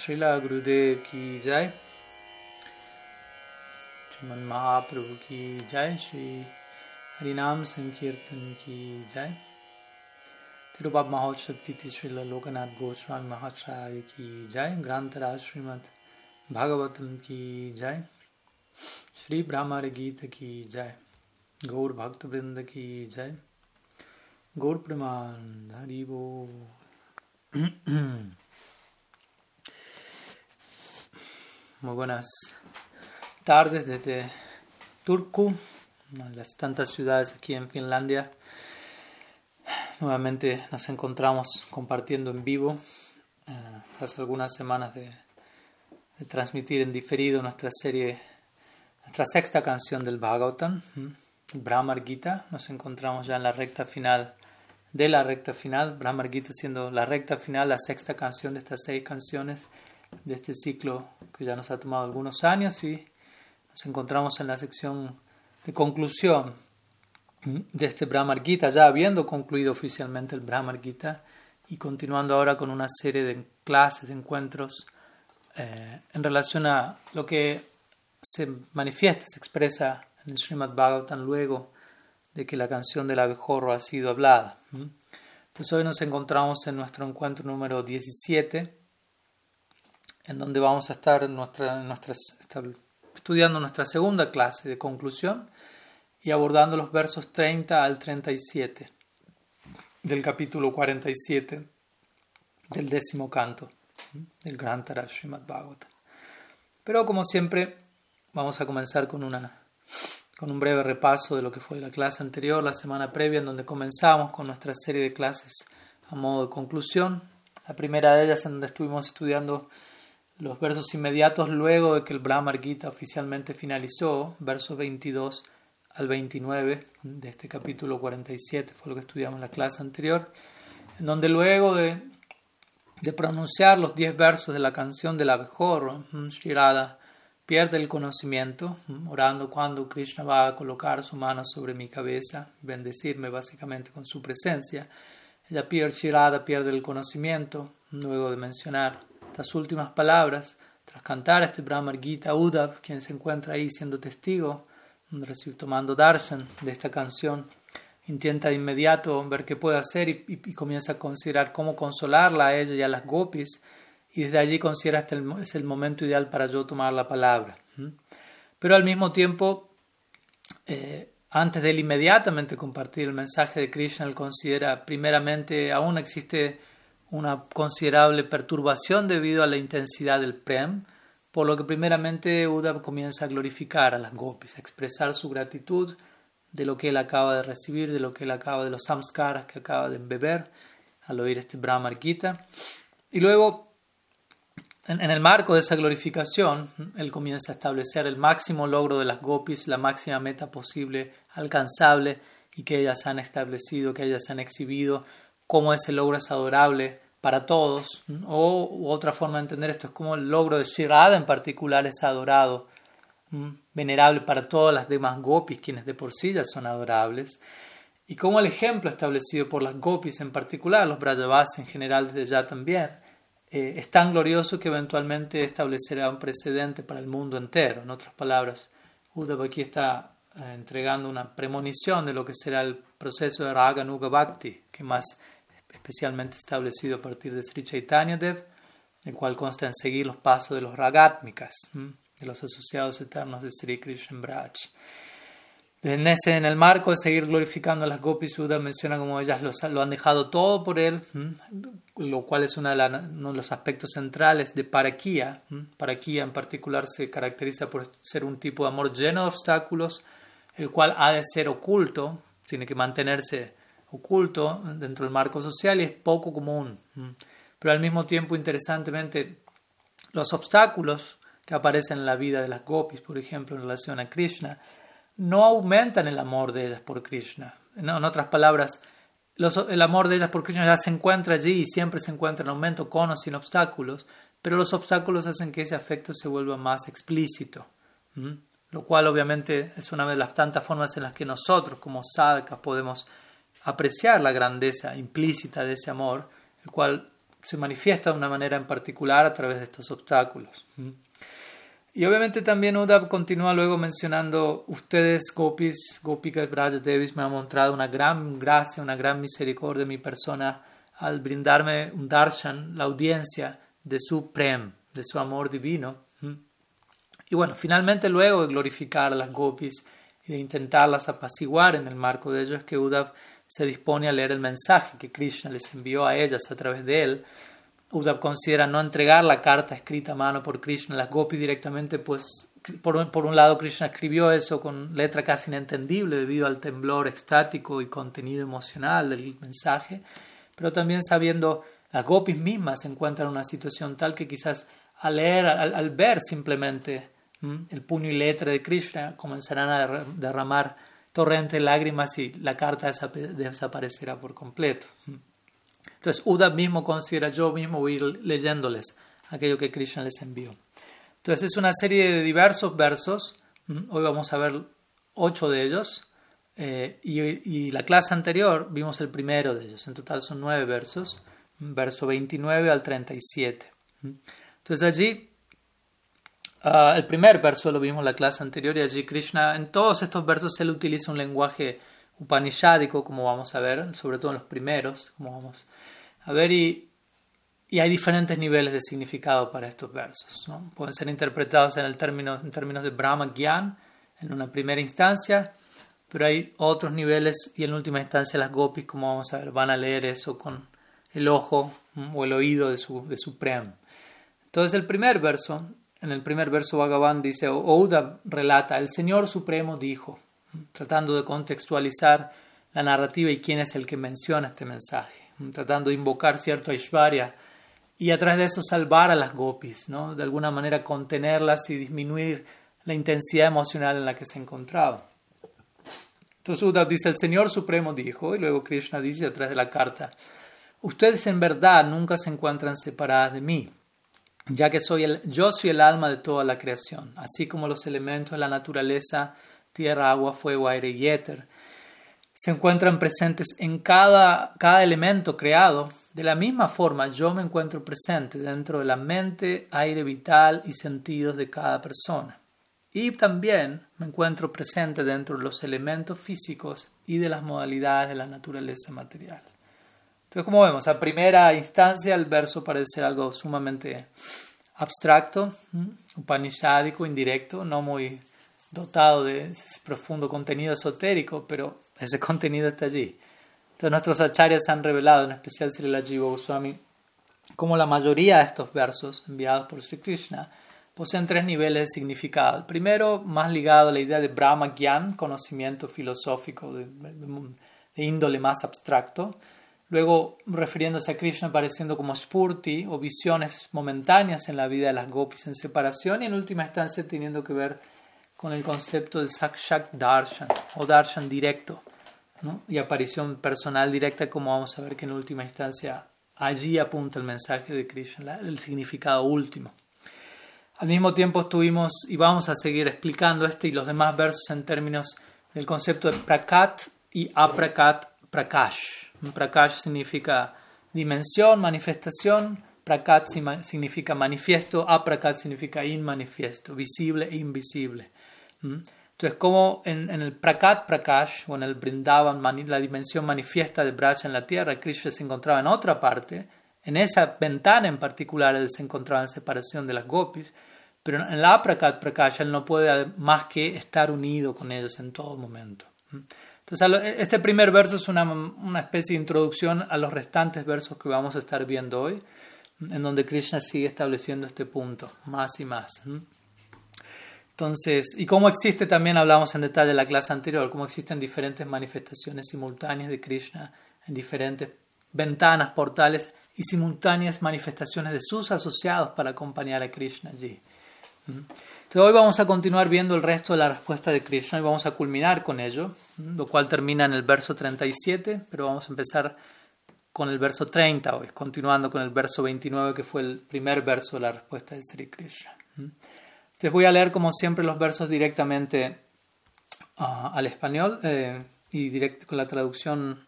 श्रीला गुरुदेव की जय। श्रीमन महाप्रभु की जय। श्री हरिनाम संकीर्तन की जय। तिरुपा महोत्सव तिथि श्री लोकनाथ गोस्वामी महाचार्य की जय। ग्रंथराज श्रीमद भागवतम की जय। श्री ब्राह्मण गीत की जय। गौर भक्त वृंद की जय। गौर प्रमाण हरिभो Muy buenas tardes desde Turku, una de las tantas ciudades aquí en Finlandia. Nuevamente nos encontramos compartiendo en vivo eh, tras algunas semanas de, de, transmitir en diferido nuestra serie, nuestra sexta canción del Bhagavatam, Brahmar Gita. Nos encontramos ya en la recta final de la recta final, Brahmar Gita siendo la recta final, la sexta canción de estas seis canciones de este ciclo que ya nos ha tomado algunos años y nos encontramos en la sección de conclusión de este Brahmar Gita, ya habiendo concluido oficialmente el Brahmar Gita y continuando ahora con una serie de clases, de encuentros eh, en relación a lo que se manifiesta, se expresa en el Srimad Bhagavatam luego de que la canción del abejorro ha sido hablada. Entonces hoy nos encontramos en nuestro encuentro número 17 en donde vamos a estar nuestra, nuestra, estudiando nuestra segunda clase de conclusión y abordando los versos 30 al 37 del capítulo 47 del décimo canto del Gran Srimad Bhagavatam. Pero como siempre, vamos a comenzar con, una, con un breve repaso de lo que fue la clase anterior, la semana previa, en donde comenzamos con nuestra serie de clases a modo de conclusión. La primera de ellas en donde estuvimos estudiando los versos inmediatos luego de que el Brahmar Gita oficialmente finalizó, versos 22 al 29 de este capítulo 47, fue lo que estudiamos en la clase anterior, en donde luego de, de pronunciar los 10 versos de la canción del abejorro, Shirada pierde el conocimiento, orando cuando Krishna va a colocar su mano sobre mi cabeza, bendecirme básicamente con su presencia. Ella pierde, Shirada pierde el conocimiento, luego de mencionar estas últimas palabras, tras cantar este Brahmar Gita, Uddhav, quien se encuentra ahí siendo testigo, tomando darshan de esta canción, intenta de inmediato ver qué puede hacer y, comienza a considerar cómo consolarla a ella y a las gopis, y desde allí considera este es el momento ideal para yo tomar la palabra. Pero al mismo tiempo, eh, antes de inmediatamente compartir el mensaje de Krishna, él considera primeramente aún existe una considerable perturbación debido a la intensidad del prem, por lo que primeramente Uddhav comienza a glorificar a las gopis, a expresar su gratitud de lo que él acaba de recibir, de lo que él acaba de los samskaras que acaba de beber al oír este Brahmar Gita. Y luego, en, en, el marco de esa glorificación, él comienza a establecer el máximo logro de las gopis, la máxima meta posible, alcanzable, y que ellas han establecido, que ellas han exhibido cómo ese logro es adorable para todos, o otra forma de entender esto es como el logro de Shirada en particular es adorado, venerable para todas las demás gopis, quienes de por sí ya son adorables, y como el ejemplo establecido por las gopis en particular, los Brajavas en general desde ya también, eh, es tan glorioso que eventualmente establecerá un precedente para el mundo entero. En otras palabras, Uddhava aquí está eh, entregando una premonición de lo que será el proceso de Raga Nuga Bhakti, que más especialmente establecido a partir de Sri Chaitanya Dev, el cual consta en seguir los pasos de los Ragatmikas, de los asociados eternos de Sri Krishna Braj. En, ese, en el marco de seguir glorificando a las Gopis, menciona como ellas lo, han dejado todo por él, lo cual es uno de, los aspectos centrales de Parakia. Parakia en particular se caracteriza por ser un tipo de amor lleno de obstáculos, el cual ha de ser oculto, tiene que mantenerse oculto dentro del marco social y es poco común. Pero al mismo tiempo, interesantemente, los obstáculos que aparecen en la vida de las gopis, por ejemplo, en relación a Krishna, no aumentan el amor de ellas por Krishna. En otras palabras, el amor de ellas por Krishna ya se encuentra allí y siempre se encuentra en aumento con o sin obstáculos, pero los obstáculos hacen que ese afecto se vuelva más explícito. Lo cual obviamente es una de las tantas formas en las que nosotros como sadhakas podemos apreciar la grandeza implícita de ese amor, el cual se manifiesta de una manera en particular a través de estos obstáculos. Y obviamente también Uddhav continúa luego mencionando, ustedes, Gopis, Gopikas, Braja Devis, me han mostrado una gran gracia, una gran misericordia de mi persona al brindarme un darshan, la audiencia de su prem, de su amor divino. Y bueno, finalmente luego de glorificar a las Gopis y de intentarlas apaciguar en el marco de ello es que Uddhav se dispone a leer el mensaje que Krishna les envió a ellas a través de él. Uddhav considera no entregar la carta escrita a mano por Krishna, las gopis directamente, pues por un, por un lado Krishna escribió eso con letra casi inentendible debido al temblor estático y contenido emocional del mensaje, pero también sabiendo las gopis mismas se encuentran en una situación tal que quizás al leer, al, ver simplemente el puño y letra de Krishna comenzarán a derramar torrentes de lágrimas y la carta desaparecerá por completo. Entonces, Uda mismo considera, yo mismo voy a ir leyéndoles aquello que Krishna les envió. Entonces, es una serie de diversos versos. Hoy vamos a ver ocho de ellos. Eh, y, la clase anterior vimos el primero de ellos. En total son nueve versos, verso 29 al 37. Entonces allí, ah, el primer verso lo vimos en la clase anterior y allí Krishna, en todos estos versos, él utiliza un lenguaje upanishádico, como vamos a ver, sobre todo en los primeros, como vamos a ver, y, y hay diferentes niveles de significado para estos versos. ¿no? Pueden ser interpretados en, el término, en términos de Brahma Gyan en una primera instancia, pero hay otros niveles y en última instancia las gopis, como vamos a ver, van a leer eso con el ojo o el oído de su, de su prem. Entonces el primer verso, en el primer verso Bhagavan dice, Ouda relata, el Señor Supremo dijo, tratando de contextualizar la narrativa y quién es el que menciona este mensaje, tratando de invocar cierto Aishvarya y a través de eso salvar a las gopis, ¿no? de alguna manera contenerlas y disminuir la intensidad emocional en la que se encontraba. Entonces Uddhav dice, el Señor Supremo dijo, y luego Krishna dice a través de la carta, ustedes en verdad nunca se encuentran separadas de mí, ya que soy el, yo soy el alma de toda la creación, así como los elementos de la naturaleza tierra, agua, fuego, aire y éter, se encuentran presentes en cada, cada elemento creado. De la misma forma, yo me encuentro presente dentro de la mente, aire vital y sentidos de cada persona. Y también me encuentro presente dentro de los elementos físicos y de las modalidades de la naturaleza material. Entonces, como vemos, a primera instancia el verso parece ser algo sumamente abstracto, upanishádico, indirecto, no muy dotado de ese profundo contenido esotérico, pero ese contenido está allí. Entonces nuestros acharyas han revelado, en especial Srila Jiva Goswami, como la mayoría de estos versos enviados por Sri Krishna poseen tres niveles de significado. El primero, más ligado a la idea de Brahma Gyan, conocimiento filosófico de, de índole más abstracto. Luego, refiriéndose a Krishna apareciendo como spurti o visiones momentáneas en la vida de las gopis en separación y en última instancia teniendo que ver con el concepto de Sakshat Darshan o Darshan directo y aparición personal directa, como vamos a ver que en última instancia allí apunta el mensaje de Krishna, el significado último. Al mismo tiempo estuvimos y vamos a seguir explicando este y los demás versos en términos del concepto de Prakat y Aprakat Prakash. Prakash significa dimensión, manifestación, Prakat significa manifiesto, Aprakat significa inmanifiesto, visible e invisible. Entonces, como en, el Prakat Prakash, o en el Brindavan, la dimensión manifiesta de Braja en la tierra, Krishna se encontraba en otra parte, en esa ventana en particular él se encontraba en separación de las gopis, pero en la Prakat Prakash él no puede más que estar unido con ellos en todo momento. Entonces, este primer verso es una, una especie de introducción a los restantes versos que vamos a estar viendo hoy, en donde Krishna sigue estableciendo este punto más y más. Entonces, y cómo existe también, hablamos en detalle en la clase anterior, cómo existen diferentes manifestaciones simultáneas de Krishna en diferentes ventanas, portales y simultáneas manifestaciones de sus asociados para acompañar a Krishna allí. Entonces, hoy vamos a continuar viendo el resto de la respuesta de Krishna y vamos a culminar con ello, lo cual termina en el verso 37, pero vamos a empezar con el verso 30 hoy, continuando con el verso 29 que fue el primer verso de la respuesta de Sri Krishna. Les voy a leer como siempre los versos directamente ah, al español eh, y directo con la traducción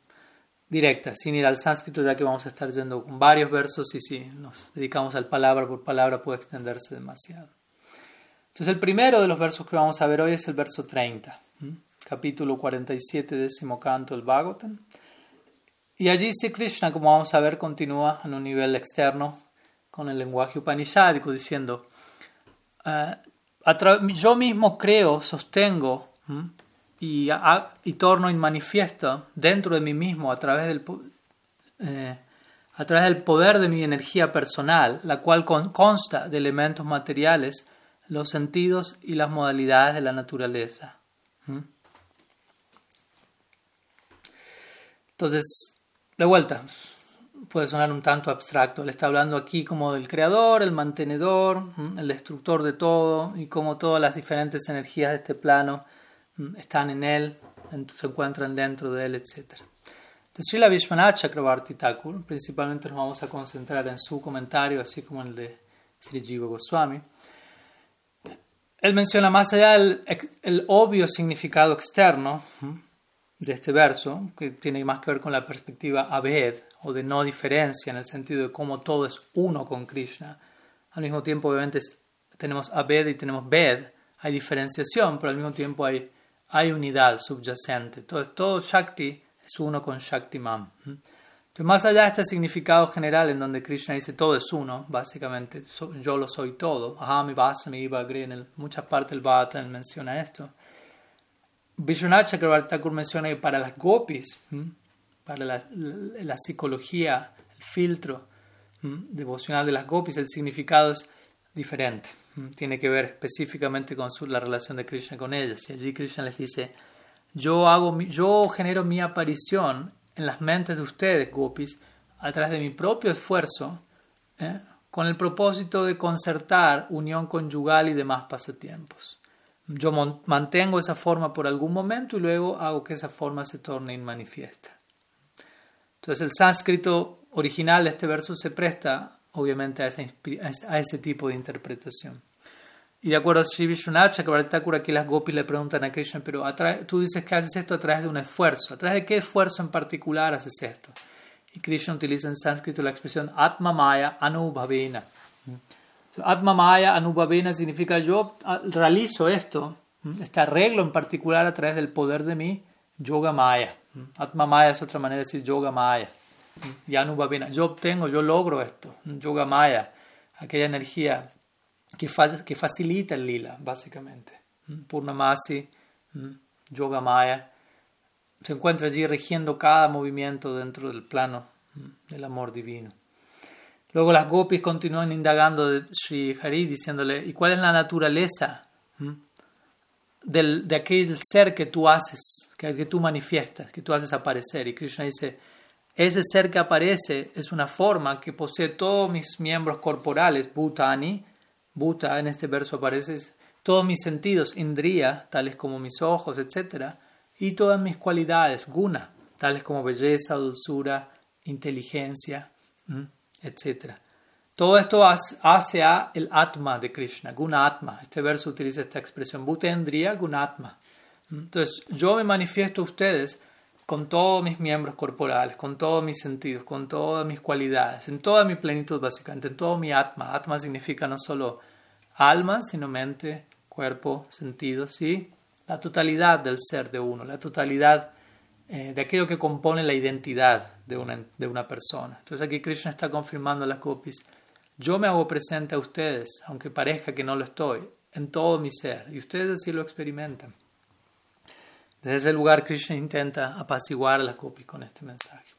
directa, sin ir al sánscrito, ya que vamos a estar yendo con varios versos y si nos dedicamos al palabra por palabra puede extenderse demasiado. Entonces el primero de los versos que vamos a ver hoy es el verso 30, capítulo 47, décimo canto del Bhagavatam. Y allí Sri Krishna, como vamos a ver, continúa en un nivel externo con el lenguaje upanishadico diciendo, eh, yo mismo creo, sostengo y, y, torno en manifiesto dentro de mí mismo a través, del, eh, a través del poder de mi energía personal, la cual consta de elementos materiales, los sentidos y las modalidades de la naturaleza. Entonces, de vuelta, puede sonar un tanto abstracto. Él está hablando aquí como del creador, el mantenedor, el destructor de todo y como todas las diferentes energías de este plano están en él, se encuentran dentro de él, etc. Entonces, Srila Vishwanath Chakravarti Thakur, principalmente nos vamos a concentrar en su comentario, así como el de Sri Jiva Goswami. Él menciona más allá el, el obvio significado externo de este verso, que tiene más que ver con la perspectiva Abed, o de no diferencia, en el sentido de cómo todo es uno con Krishna. Al mismo tiempo, obviamente, tenemos Abed y tenemos Ved, hay diferenciación, pero al mismo tiempo hay, hay unidad subyacente. Todo, todo Shakti es uno con Shakti Mam. Entonces, más allá de este significado general en donde Krishna dice todo es uno, básicamente, yo lo soy todo, Ahami Vasami Iba en muchas partes del Bhata menciona esto. Vishwanath Chakrabarti Thakur menciona que para las gopis, para la, la, psicología, el filtro devocional de las gopis, el significado es diferente. Tiene que ver específicamente con su, la relación de Krishna con ellas. Y allí Krishna les dice, yo, hago, yo genero mi aparición en las mentes de ustedes, gopis, a través de mi propio esfuerzo, ¿eh? con el propósito de concertar unión conyugal y demás pasatiempos. Yo mantengo esa forma por algún momento y luego hago que esa forma se torne inmanifiesta. Entonces el sánscrito original de este verso se presta obviamente a, a ese tipo de interpretación. Y de acuerdo a Sri Vishwanath Chakrabarti aquí las gopis le preguntan a Krishna, pero tú dices que haces esto a través de un esfuerzo. ¿A través de qué esfuerzo en particular haces esto? Y Krishna utiliza en sánscrito la expresión Atma Maya Anubhavena. Atma Maya Anubhavena significa yo realizo esto, este arreglo en particular a través del poder de mi Yoga Maya. Atma Maya es otra manera de decir Yoga Maya. Y Anubhavena, yo obtengo, yo logro esto. Yoga Maya, aquella energía que, que facilita el lila, básicamente. Purnamasi, Yoga Maya, se encuentra allí regiendo cada movimiento dentro del plano del amor divino. Luego las gopis continúan indagando de Sri Hari diciéndole, ¿y cuál es la naturaleza del, de aquel ser que tú haces, que, que tú manifiestas, que tú haces aparecer? Y Krishna dice, ese ser que aparece es una forma que posee todos mis miembros corporales, Bhutani, Bhuta en este verso aparece, todos mis sentidos, Indriya, tales como mis ojos, etc., y todas mis cualidades, Guna, tales como belleza, dulzura, inteligencia etc. Todo esto hace a el Atma de Krishna, Gunatma. Este verso utiliza esta expresión, Bhutendriya Gunatma. Entonces, yo me manifiesto a ustedes con todos mis miembros corporales, con todos mis sentidos, con todas mis cualidades, en toda mi plenitud básicamente, en todo mi Atma. Atma significa no solo alma, sino mente, cuerpo, sentidos y la totalidad del ser de uno, la totalidad eh, de aquello que compone la identidad de una, de una persona. Entonces aquí Krishna está confirmando a las gopis, yo me hago presente a ustedes, aunque parezca que no lo estoy, en todo mi ser, y ustedes así lo experimentan. Desde ese lugar Krishna intenta apaciguar a las gopis con este mensaje.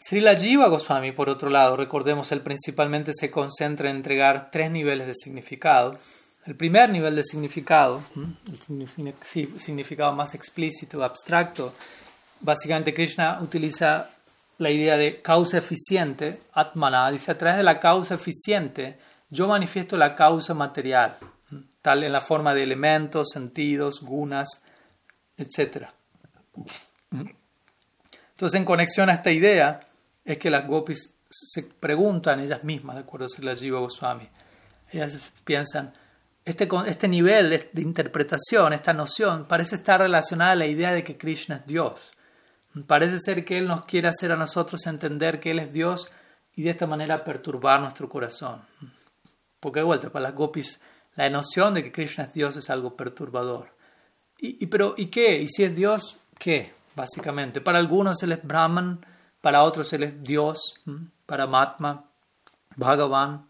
Srila Jiva Goswami, por otro lado, recordemos, él principalmente se concentra en entregar tres niveles de significado. El primer nivel de significado, el significado más explícito, abstracto, básicamente Krishna utiliza la idea de causa eficiente, Atmana, dice a través de la causa eficiente yo manifiesto la causa material, tal en la forma de elementos, sentidos, gunas, etc. Entonces, en conexión a esta idea, es que las gopis se preguntan ellas mismas, de acuerdo a la Jiva Goswami, ellas piensan, este, este nivel de, interpretación, esta noción, parece estar relacionada a la idea de que Krishna es Dios. Parece ser que Él nos quiere hacer a nosotros entender que Él es Dios y de esta manera perturbar nuestro corazón. Porque de vuelta, para las gopis, la noción de que Krishna es Dios es algo perturbador. ¿Y, pero, ¿y qué? ¿Y si es Dios, qué? Básicamente. Para algunos Él es Brahman, para otros Él es Dios, para Matma, Bhagavan.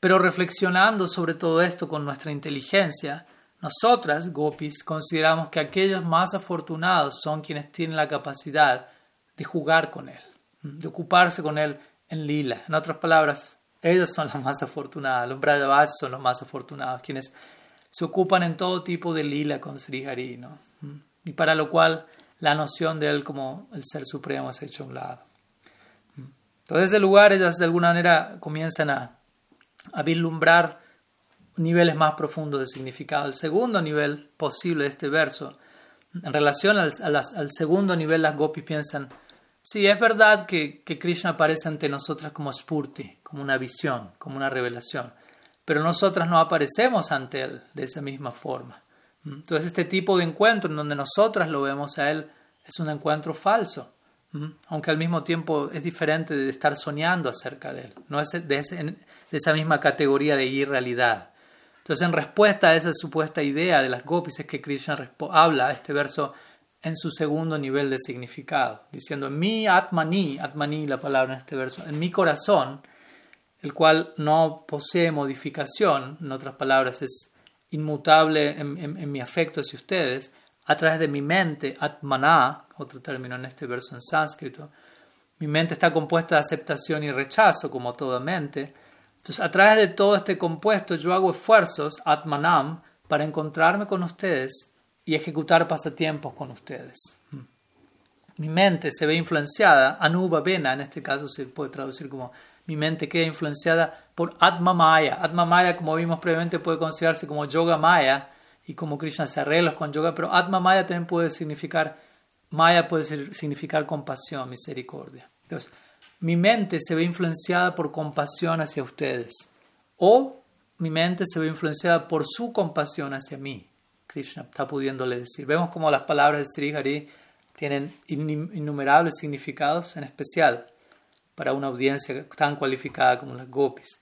Pero reflexionando sobre todo esto con nuestra inteligencia, nosotras, gopis, consideramos que aquellos más afortunados son quienes tienen la capacidad de jugar con Él, de ocuparse con Él en lila. En otras palabras, ellos son las más afortunadas, los Brajavas son los más afortunados, quienes se ocupan en todo tipo de lila con Sri Hari, y para lo cual la noción de Él como el Ser Supremo se ha hecho a un lado. Entonces, ese lugar ellas de alguna manera comienzan a, a vislumbrar niveles más profundos de significado. El segundo nivel posible de este verso, en relación al, al segundo nivel, las gopis piensan, sí, es verdad que, que, Krishna aparece ante nosotras como spurti, como una visión, como una revelación, pero nosotras no aparecemos ante él de esa misma forma. Entonces, este tipo de encuentro en donde nosotras lo vemos a él es un encuentro falso aunque al mismo tiempo es diferente de estar soñando acerca de él, no es de, esa misma categoría de irrealidad. Entonces, en respuesta a esa supuesta idea de las gopis, es que Krishna habla este verso en su segundo nivel de significado, diciendo, mi atmani, atmani la palabra en este verso, en mi corazón, el cual no posee modificación, en otras palabras, es inmutable en mi afecto hacia ustedes, a través de mi mente, atmana, otro término en este verso en sánscrito, mi mente está compuesta de aceptación y rechazo, como toda mente. Entonces, a través de todo este compuesto, yo hago esfuerzos, atmanam, para encontrarme con ustedes y ejecutar pasatiempos con ustedes. Mi mente se ve influenciada, anuba vena, en este caso se puede traducir como mi mente queda influenciada por Atma Maya. Atma Maya, como vimos previamente, puede considerarse como Yoga Maya, y como Krishna se arregla con yoga, pero Atma Maya también puede significar, Maya puede significar compasión, misericordia. Entonces, mi mente se ve influenciada por compasión hacia ustedes, o mi mente se ve influenciada por su compasión hacia mí. Krishna está pudiéndole decir. Vemos como las palabras de Sri Hari tienen innumerables significados, en especial para una audiencia tan cualificada como las gopis.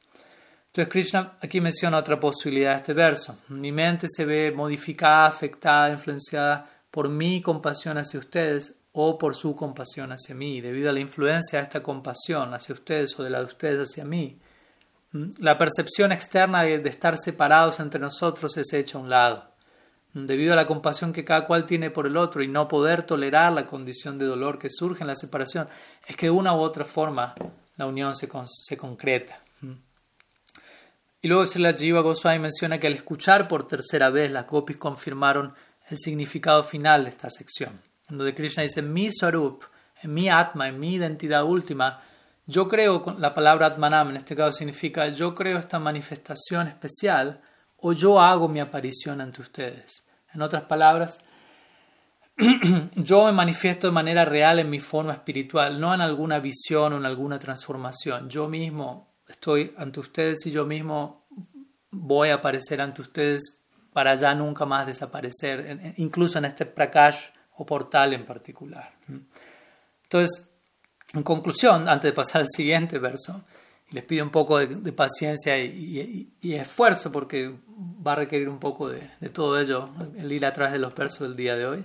Entonces Krishna aquí menciona otra posibilidad de este verso. Mi mente se ve modificada, afectada, influenciada por mi compasión hacia ustedes o por su compasión hacia mí. Debido a la influencia de esta compasión hacia ustedes o de la de ustedes hacia mí, la percepción externa de, estar separados entre nosotros es hecha a un lado. Debido a la compasión que cada cual tiene por el otro y no poder tolerar la condición de dolor que surge en la separación, es que de una u otra forma la unión se, se concreta. Y luego la Jiva Goswami menciona que al escuchar por tercera vez las gopis confirmaron el significado final de esta sección, donde Krishna dice, mi sarup, mi atma, en mi identidad última, yo creo, la palabra atmanam en este caso significa yo creo esta manifestación especial o yo hago mi aparición ante ustedes. En otras palabras, yo me manifiesto de manera real en mi forma espiritual, no en alguna visión o en alguna transformación. Yo mismo estoy ante ustedes y yo mismo voy a aparecer ante ustedes para ya nunca más desaparecer, incluso en este prakash o portal en particular. Entonces, en conclusión, antes de pasar al siguiente verso, les pido un poco de, paciencia y, esfuerzo porque va a requerir un poco de, todo ello, el ir a través de los versos del día de hoy.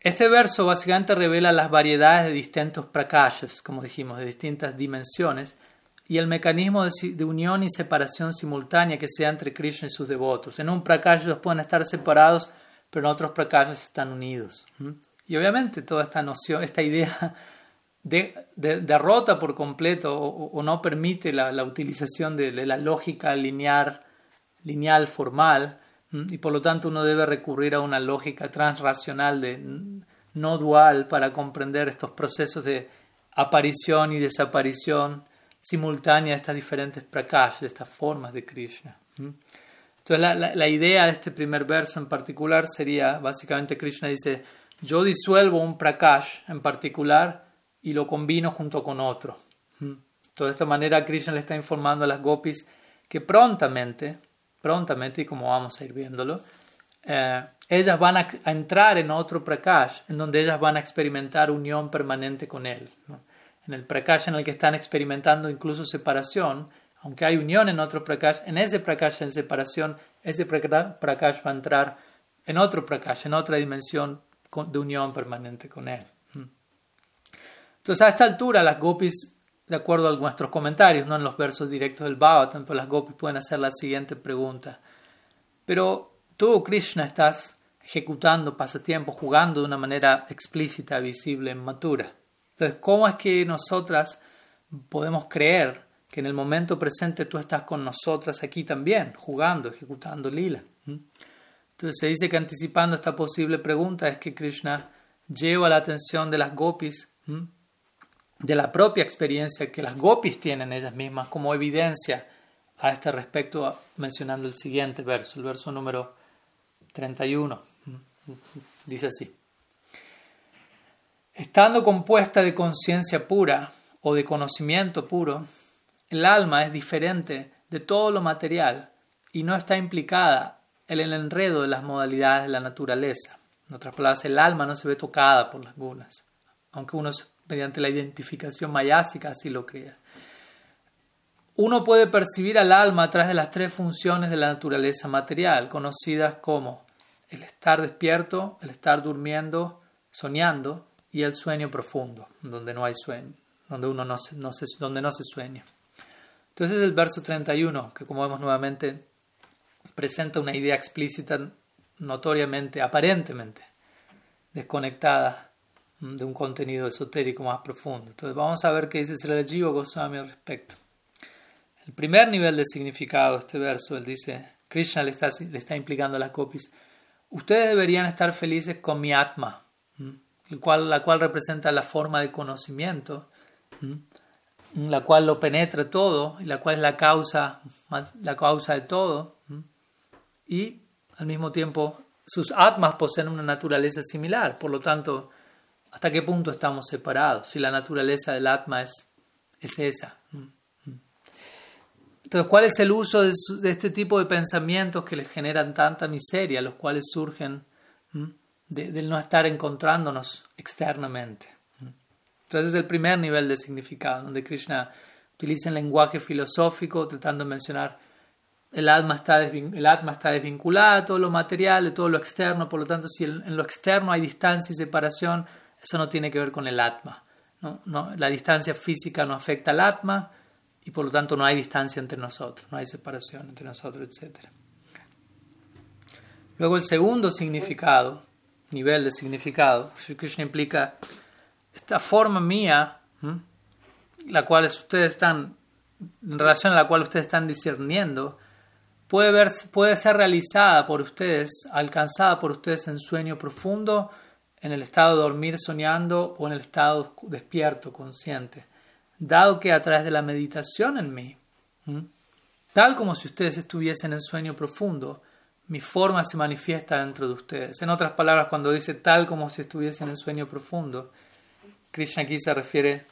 Este verso básicamente revela las variedades de distintos prakashas, como dijimos, de distintas dimensiones, y el mecanismo de, unión y separación simultánea que sea entre Krishna y sus devotos. En un prakash ellos pueden estar separados, pero en otros prakashas están unidos. Y obviamente toda esta noción, esta idea de, derrota por completo o, no permite la, utilización de, la lógica lineal, lineal formal, y por lo tanto uno debe recurrir a una lógica transracional de no dual para comprender estos procesos de aparición y desaparición simultánea de estas diferentes prakash, de estas formas de Krishna. Entonces la, la, idea de este primer verso en particular sería, básicamente Krishna dice, yo disuelvo un prakash en particular y lo combino junto con otro. de esta manera Krishna le está informando a las gopis que prontamente, prontamente, y como vamos a ir viéndolo, eh, ellas van a, entrar en otro prakash, en donde ellas van a experimentar unión permanente con él. En el prakash en el que están experimentando incluso separación, aunque hay unión en otro prakash, en ese prakash en separación, ese prakash va a entrar en otro prakash, en otra dimensión de unión permanente con él. Entonces, a esta altura, las gopis, de acuerdo a nuestros comentarios, no en los versos directos del Bhagavatam, pues las gopis pueden hacer la siguiente pregunta. Pero tú, Krishna, estás ejecutando pasatiempos, jugando de una manera explícita, visible, matura. Entonces, ¿cómo es que nosotras podemos creer que en el momento presente tú estás con nosotras aquí también, jugando, ejecutando lila? Entonces se dice que anticipando esta posible pregunta es que Krishna lleva la atención de las gopis de la propia experiencia que las gopis tienen ellas mismas como evidencia a este respecto, mencionando el siguiente verso, el verso número 31. Dice así. Estando compuesta de conciencia pura o de conocimiento puro, el alma es diferente de todo lo material y no está implicada en el enredo de las modalidades de la naturaleza. En otras palabras, el alma no se ve tocada por las gunas, aunque uno mediante la identificación mayásica así lo crea. Uno puede percibir al alma a través de las tres funciones de la naturaleza material, conocidas como el estar despierto, el estar durmiendo, soñando y el sueño profundo, donde no hay sueño, donde uno no se, no se sueña. Entonces el verso 31, que como vemos nuevamente presenta una idea explícita, notoriamente, aparentemente desconectada de un contenido esotérico más profundo. Entonces vamos a ver qué dice Sri Jiva Goswami al respecto. El primer nivel de significado de este verso, él dice, Krishna le está, le está implicando a las copias, ustedes deberían estar felices con mi atma, el cual, la cual representa la forma de conocimiento, la cual lo penetra todo y la cual es la causa, la causa de todo, y al mismo tiempo sus atmas poseen una naturaleza similar, por lo tanto, ¿Hasta qué punto estamos separados? Si la naturaleza del Atma es, es esa. Entonces, ¿cuál es el uso de, este tipo de pensamientos que les generan tanta miseria, los cuales surgen del no estar encontrándonos externamente? Entonces, es el primer nivel de significado, donde Krishna utiliza el lenguaje filosófico tratando de mencionar el alma está, el atma está desvinculado, todo lo material, de todo lo externo, por lo tanto, si en lo externo hay distancia y separación, eso no tiene que ver con el atma. ¿no? No, la distancia física no afecta al atma y por lo tanto no hay distancia entre nosotros, no hay separación entre nosotros, etc. Luego el segundo significado, nivel de significado, Sri Krishna implica esta forma mía, la cual ustedes están, en relación a la cual ustedes están discerniendo, puede, ver, puede ser realizada por ustedes, alcanzada por ustedes en sueño profundo en el estado de dormir soñando o en el estado despierto, consciente, dado que a través de la meditación en mí, tal como si ustedes estuviesen en sueño profundo, mi forma se manifiesta dentro de ustedes. En otras palabras, cuando dice tal como si estuviesen en sueño profundo, Krishna aquí se refiere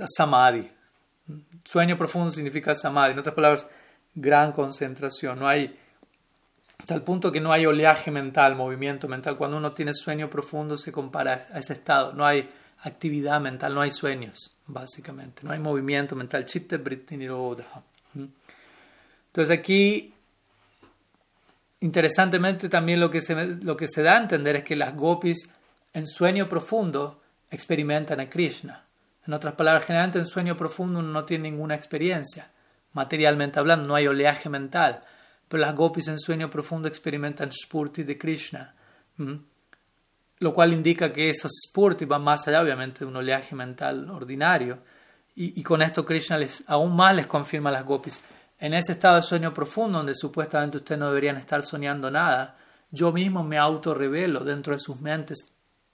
a samadhi. Sueño profundo significa samadhi. En otras palabras, gran concentración. No hay hasta el punto que no hay oleaje mental, movimiento mental. Cuando uno tiene sueño profundo se compara a ese estado. No hay actividad mental, no hay sueños, básicamente. No hay movimiento mental. Chitta. Entonces aquí, interesantemente también lo que, se, lo que se da a entender es que las gopis en sueño profundo experimentan a Krishna. En otras palabras, generalmente en sueño profundo uno no tiene ninguna experiencia. Materialmente hablando, no hay oleaje mental pero las gopis en sueño profundo experimentan spurti de Krishna, lo cual indica que esos spurti van más allá, obviamente, de un oleaje mental ordinario. Y, con esto Krishna les, aún más les confirma a las gopis. En ese estado de sueño profundo, donde supuestamente ustedes no deberían estar soñando nada, yo mismo me autorrevelo dentro de sus mentes,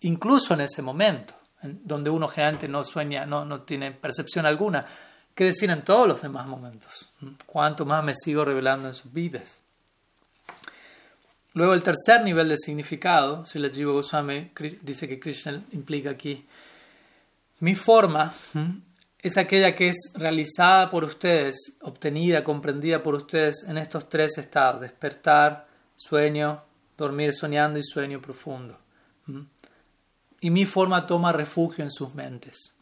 incluso en ese momento, donde uno generalmente no sueña, no, no tiene percepción alguna ¿Qué decir en todos los demás momentos? ¿Cuánto más me sigo revelando en sus vidas? Luego el tercer nivel de significado, si la Jiva Goswami dice que Krishna implica aquí, mi forma es aquella que es realizada por ustedes, obtenida, comprendida por ustedes en estos tres estados, despertar, sueño dormir soñando y sueño profundo. Y mi forma toma refugio en sus mentes.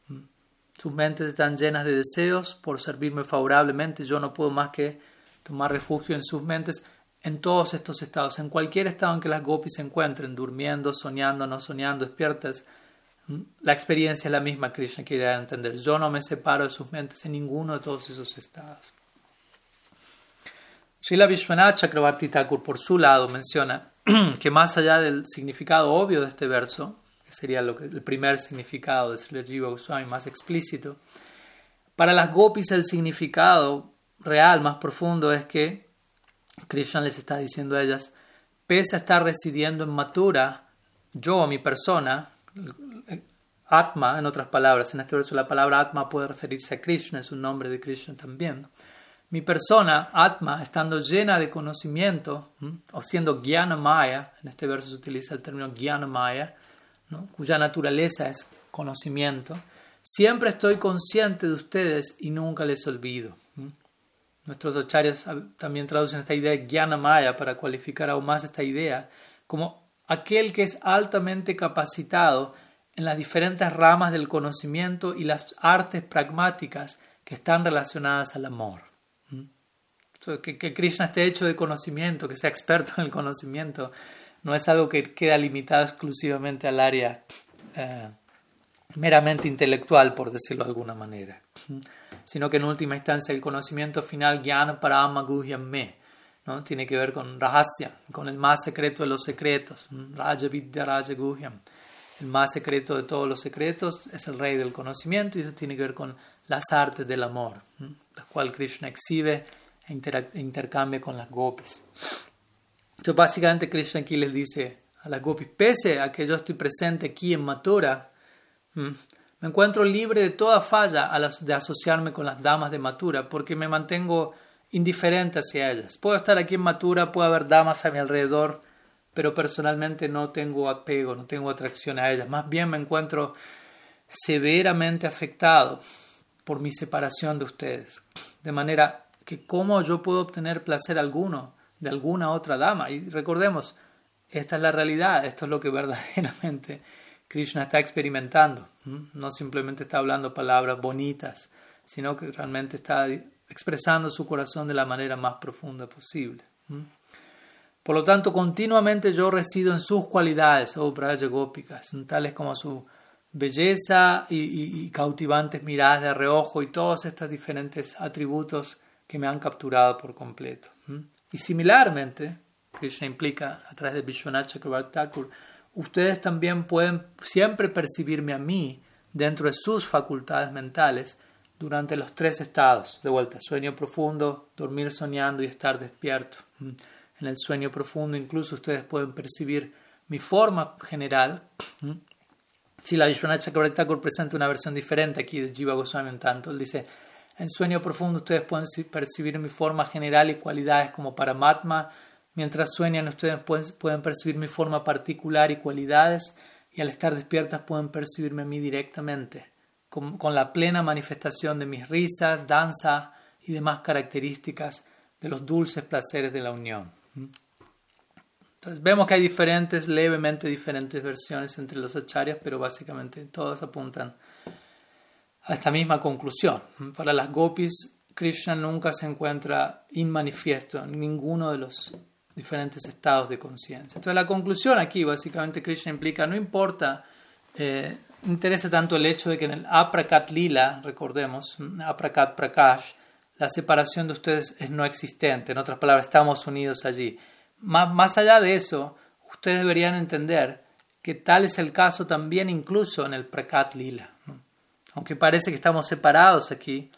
Sus mentes están llenas de deseos por servirme favorablemente. Yo no puedo más que tomar refugio en sus mentes en todos estos estados, en cualquier estado en que las gopis se encuentren, durmiendo, soñando, no soñando, despiertas. La experiencia es la misma, Krishna quiere entender. Yo no me separo de sus mentes en ninguno de todos esos estados. Srila Vishwanath Chakravarti Thakur, por su lado, menciona que más allá del significado obvio de este verso, sería lo que, el primer significado de Sri Jiva Goswami más explícito. Para las gopis el significado real, más profundo, es que Krishna les está diciendo a ellas, pese a estar residiendo en Mathura, yo, mi persona, Atma, en otras palabras, en este verso la palabra Atma puede referirse a Krishna, es un nombre de Krishna también. Mi persona, Atma, estando llena de conocimiento, o siendo Jnana Maya, en este verso se utiliza el término Jnana Maya, cuya naturaleza es conocimiento, siempre estoy consciente de ustedes y nunca les olvido. Nuestros acharyas también traducen esta idea de Jnana Maya para cualificar aún más esta idea como aquel que es altamente capacitado en las diferentes ramas del conocimiento y las artes pragmáticas que están relacionadas al amor. Que, que Krishna esté hecho de conocimiento, que sea experto en el conocimiento, no es algo que queda limitado exclusivamente al área eh, meramente intelectual, por decirlo de alguna manera, sino que en última instancia el conocimiento final, Jnana Parama Me, ¿no? tiene que ver con Rahasya, con el más secreto de los secretos, Raja Vidya Raja Guhyam. El más secreto de todos los secretos es el rey del conocimiento y eso tiene que ver con las artes del amor, la cual Krishna exhibe e intercambia con las gopis. Entonces, básicamente, Krishna aquí les dice a las gopis: pese a que yo estoy presente aquí en Mathura, me encuentro libre de toda falla de asociarme con las damas de Mathura, porque me mantengo indiferente hacia ellas. Puedo estar aquí en Mathura, puede haber damas a mi alrededor, pero personalmente no tengo apego, no tengo atracción a ellas. Más bien me encuentro severamente afectado por mi separación de ustedes. De manera que cómo yo puedo obtener placer alguno de alguna otra dama. Y recordemos, esta es la realidad, esto es lo que verdaderamente Krishna está experimentando. No simplemente está hablando palabras bonitas, sino que realmente está expresando su corazón de la manera más profunda posible. Por lo tanto, continuamente yo resido en sus cualidades, oh Braya Gópicas, tales como su belleza y, y, cautivantes miradas de reojo y todos estos diferentes atributos que me han capturado por completo. Y similarmente, Krishna implica a través de Vishwanath Chakrabarti Thakur, ustedes también pueden siempre percibirme a mí dentro de sus facultades mentales durante los tres estados, de vuelta, sueño profundo, dormir soñando y estar despierto. En el sueño profundo incluso ustedes pueden percibir mi forma general. Si la Vishwanath Chakrabarti Thakur presenta una versión diferente aquí de Jiva Goswami un tanto, él dice en sueño profundo ustedes pueden percibir mi forma general y cualidades como Paramatma. Mientras sueñan ustedes pueden, percibir mi forma particular y cualidades y al estar despiertas pueden percibirme a mí directamente, con, la plena manifestación de mis risas, danza y demás características de los dulces placeres de la unión. Entonces vemos que hay diferentes, levemente diferentes versiones entre los acharyas, pero básicamente todas apuntan a esta misma conclusión. Para las gopis, Krishna nunca se encuentra inmanifiesto en ninguno de los diferentes estados de conciencia. Entonces la conclusión aquí, básicamente, Krishna implica, no importa, eh, interesa tanto el hecho de que en el Aprakat Lila, recordemos, Aprakat Prakash, la separación de ustedes es no existente, en otras palabras, estamos unidos allí. Más, más allá de eso, ustedes deberían entender que tal es el caso también incluso en el Prakat Lila aunque parece que estamos separados aquí,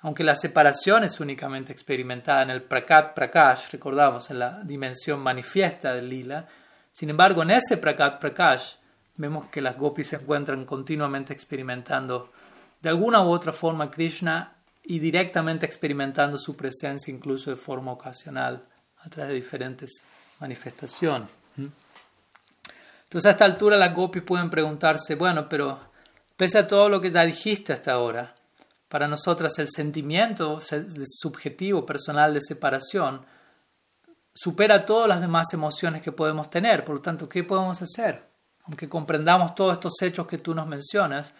aunque la separación es únicamente experimentada en el Prakat Prakash, recordamos, en la dimensión manifiesta del lila, sin embargo, en ese Prakat Prakash vemos que las gopis se encuentran continuamente experimentando de alguna u otra forma Krishna y directamente experimentando su presencia incluso de forma ocasional a través de diferentes manifestaciones. Entonces a esta altura las gopis pueden preguntarse, bueno, pero Pese a todo lo que ya dijiste hasta ahora, para nosotras el sentimiento subjetivo, personal de separación, supera todas las demás emociones que podemos tener. Por lo tanto, ¿qué podemos hacer? Aunque comprendamos todos estos hechos que tú nos mencionas,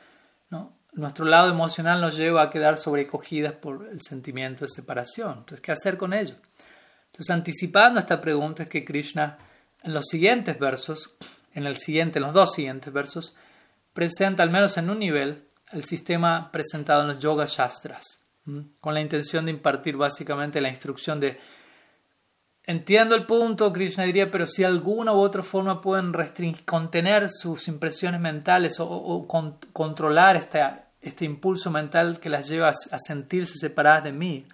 nuestro lado emocional nos lleva a quedar sobrecogidas por el sentimiento de separación. Entonces, ¿qué hacer con ello? Entonces, anticipando esta pregunta es que Krishna en los siguientes versos, en el siguiente, en los dos siguientes versos, presenta al menos en un nivel el sistema presentado en los Yoga Shastras, con la intención de impartir básicamente la instrucción de Entiendo el punto, Krishna diría, pero si alguna u otra forma pueden contener sus impresiones mentales o, controlar este impulso mental que las lleva a, sentirse separadas de mí,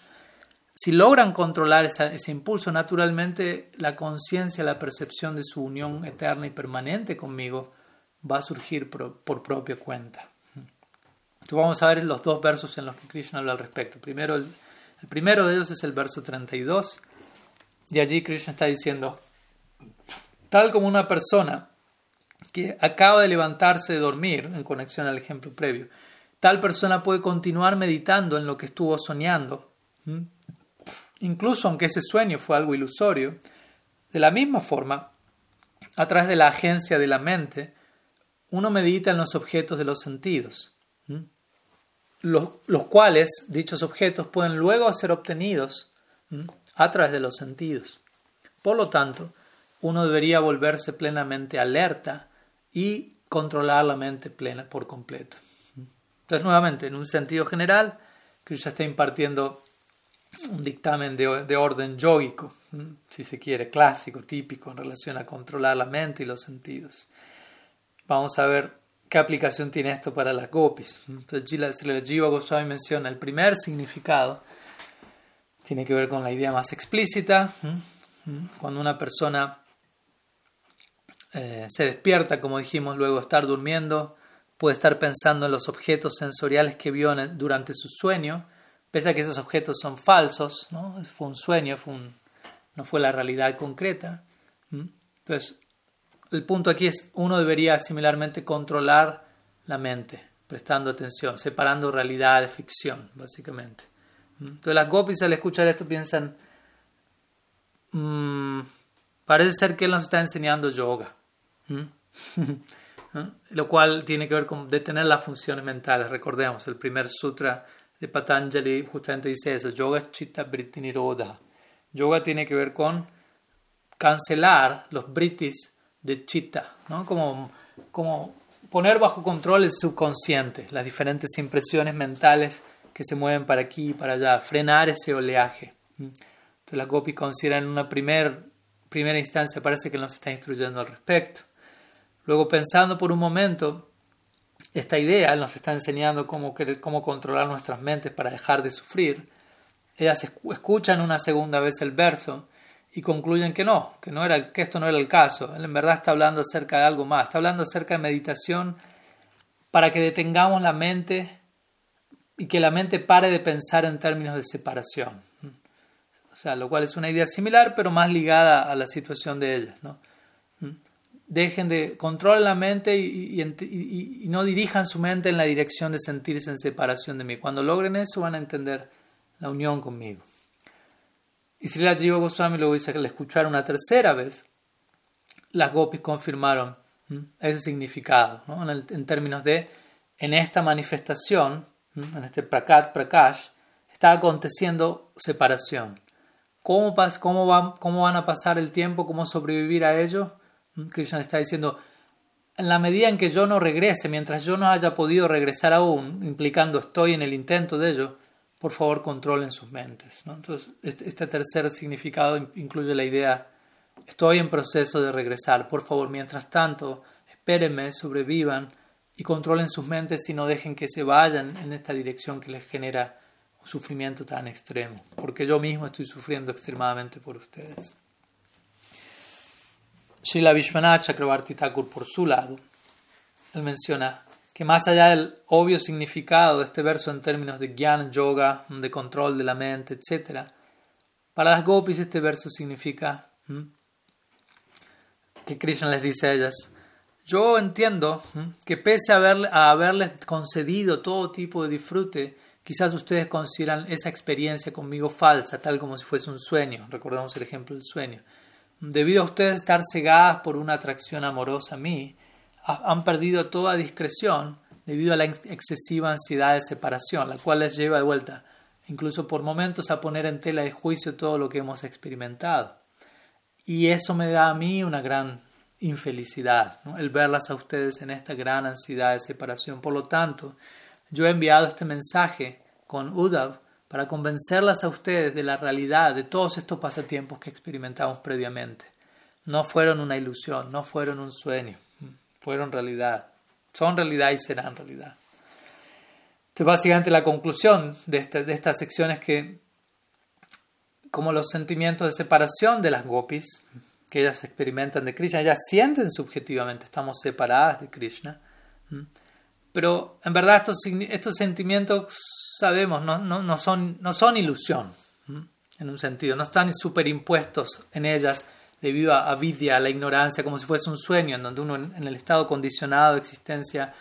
si logran controlar ese impulso, naturalmente la conciencia, la percepción de su unión eterna y permanente conmigo va a surgir por, propia cuenta. Entonces vamos a ver los dos versos en los que Krishna habla al respecto. Primero, el, el primero de ellos es el verso 32 y allí Krishna está diciendo, tal como una persona que acaba de levantarse de dormir, en conexión al ejemplo previo, tal persona puede continuar meditando en lo que estuvo soñando, incluso aunque ese sueño fue algo ilusorio, de la misma forma, a través de la agencia de la mente, uno medita en los objetos de los sentidos, los, cuales dichos objetos pueden luego ser obtenidos a través de los sentidos. Por lo tanto, uno debería volverse plenamente alerta y controlar la mente plena por completo. Entonces, nuevamente, en un sentido general, Krishna está impartiendo un dictamen de, de orden yogico, si se quiere, clásico, típico, en relación a controlar la mente y los sentidos. Vamos a ver qué aplicación tiene esto para las gopis. Entonces, el Jiva Goswami menciona el primer significado tiene que ver con la idea más explícita. Cuando una persona eh, se despierta, como dijimos, luego estar durmiendo, puede estar pensando en los objetos sensoriales que vio durante su sueño, pese a que esos objetos son falsos, ¿no? fue un sueño, fue no fue la realidad concreta. Entonces, el punto aquí es, uno debería similarmente controlar la mente, prestando atención, separando realidad de ficción, básicamente. Entonces las gopis al escuchar esto piensan, mm, parece ser que él nos está enseñando yoga. Lo cual tiene que ver con detener las funciones mentales. Recordemos, el primer sutra de Patanjali justamente dice eso, yoga chitta vritti nirodha. Yoga tiene que ver con cancelar los britis de chitta, ¿no? como, como poner bajo control el subconsciente, las diferentes impresiones mentales que se mueven para aquí y para allá, frenar ese oleaje. Entonces la Gopi considera en una primer, primera instancia, parece que nos está instruyendo al respecto. Luego pensando por un momento, esta idea nos está enseñando cómo, cómo controlar nuestras mentes para dejar de sufrir. Ellas escuchan una segunda vez el verso y concluyen que no, que, no era, que esto no era el caso. Él en verdad está hablando acerca de algo más, está hablando acerca de meditación para que detengamos la mente y que la mente pare de pensar en términos de separación. O sea, lo cual es una idea similar, pero más ligada a la situación de ellas. ¿no? Dejen de controlar la mente y, no dirijan su mente en la dirección de sentirse en separación de mí. Cuando logren eso, van a entender la unión conmigo. Y si la Jiva Goswami luego dice que al escuchar una tercera vez, las gopis confirmaron ese significado, ¿no? en, en términos de en esta manifestación en este prakat, prakash, está aconteciendo separación. ¿Cómo, cómo, van, ¿Cómo van a pasar el tiempo? ¿Cómo sobrevivir a ello? Krishna está diciendo, en la medida en que yo no regrese, mientras yo no haya podido regresar aún, implicando estoy en el intento de ello, por favor controlen sus mentes. Entonces, este, este, tercer significado incluye la idea, estoy en proceso de regresar, por favor, mientras tanto, espérenme, sobrevivan, y controlen sus mentes y no dejen que se vayan en esta dirección que les genera un sufrimiento tan extremo, porque yo mismo estoy sufriendo extremadamente por ustedes. Srila Vishwanath Chakrabarti Thakur, por su lado, él menciona que más allá del obvio significado de este verso en términos de gyan, yoga, de control de la mente, etc., para las gopis este verso significa que Krishna les dice a ellas, yo entiendo que pese a, haberles concedido todo tipo de disfrute quizás ustedes consideran esa experiencia conmigo falsa, tal como si fuese un sueño. Recordemos el ejemplo del sueño. Debido a ustedes estar cegadas por una atracción amorosa a mí, han perdido toda discreción debido a la excesiva ansiedad de separación, la cual les lleva de vuelta, incluso por momentos, a poner en tela de juicio todo lo que hemos experimentado. Y eso me da a mí una gran infelicidad, el verlas a ustedes en esta gran ansiedad de separación. Por lo tanto, yo he enviado este mensaje con Udav para convencerlas a ustedes de la realidad de todos estos pasatiempos que experimentamos previamente. No fueron una ilusión, no fueron un sueño, fueron realidad. Son realidad y serán realidad. Entonces, básicamente la conclusión de esta, de esta sección es que como los sentimientos de separación de las gopis, que ellas experimentan de Krishna, ellas sienten subjetivamente, estamos separadas de Krishna. Pero en verdad estos, estos sentimientos, sabemos, no, no, no, son, no son ilusión, en un sentido, no están superimpuestos en ellas debido a, a vidya, a la ignorancia, como si fuese un sueño, en donde uno en, el estado condicionado de existencia,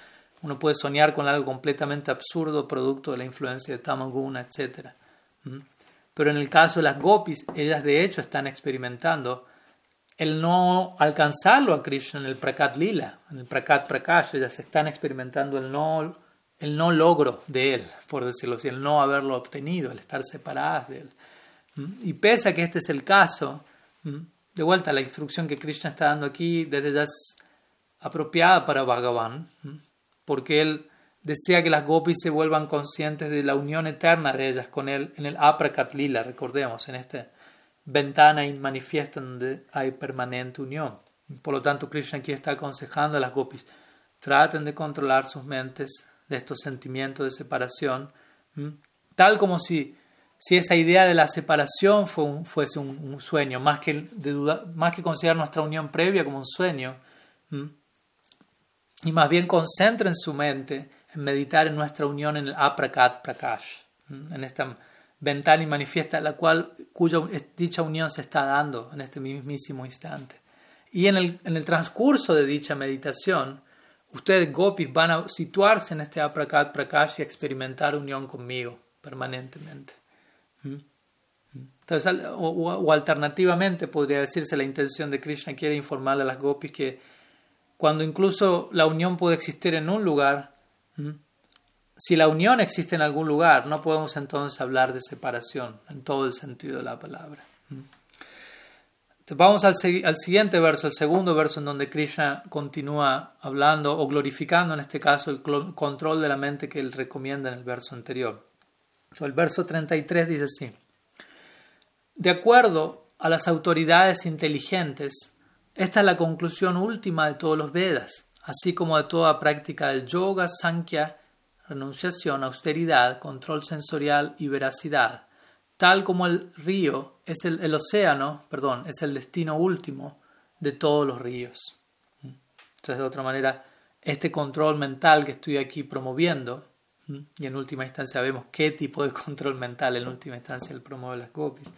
uno puede soñar con algo completamente absurdo, producto de la influencia de Tamaguna, etc. Pero en el caso de las gopis, ellas de hecho están experimentando el no alcanzarlo a Krishna en el Prakat Lila, en el Prakat Prakash, ellas están experimentando el no, el no logro de él, por decirlo así, el no haberlo obtenido, el estar separadas de él. Y pese a que este es el caso, de vuelta la instrucción que Krishna está dando aquí desde ya es apropiada para Bhagavan, porque él desea que las gopis se vuelvan conscientes de la unión eterna de ellas con él en el Aprakat Lila, recordemos, en esta ventana inmanifiesta donde hay permanente unión. Por lo tanto, Krishna aquí está aconsejando a las gopis, traten de controlar sus mentes de estos sentimientos de separación, tal como si, si esa idea de la separación fuese un, sueño, más que, más que considerar nuestra unión previa como un sueño, y más bien concentren su mente en meditar en nuestra unión en el aprakat prakash, en esta ventana y manifiesta, la cual, cuya dicha unión se está dando en este mismísimo instante. Y en el, en el transcurso de dicha meditación, ustedes, gopis, van a situarse en este aprakat prakash y experimentar unión conmigo permanentemente. Entonces, o, alternativamente podría decirse la intención de Krishna quiere informarle a las gopis que cuando incluso la unión puede existir en un lugar, si la unión existe en algún lugar, no podemos entonces hablar de separación en todo el sentido de la palabra. Vamos al, al, siguiente verso, el segundo verso en donde Krishna continúa hablando o glorificando en este caso el control de la mente que él recomienda en el verso anterior. El verso 33 dice así, de acuerdo a las autoridades inteligentes, esta es la conclusión última de todos los Vedas así como de toda práctica del yoga, sankhya, renunciación, austeridad, control sensorial y veracidad, tal como el río es el, océano, perdón, es el destino último de todos los ríos. Entonces, de otra manera, este control mental que estoy aquí promoviendo, y en última instancia vemos qué tipo de control mental en última instancia el promueve las gopis,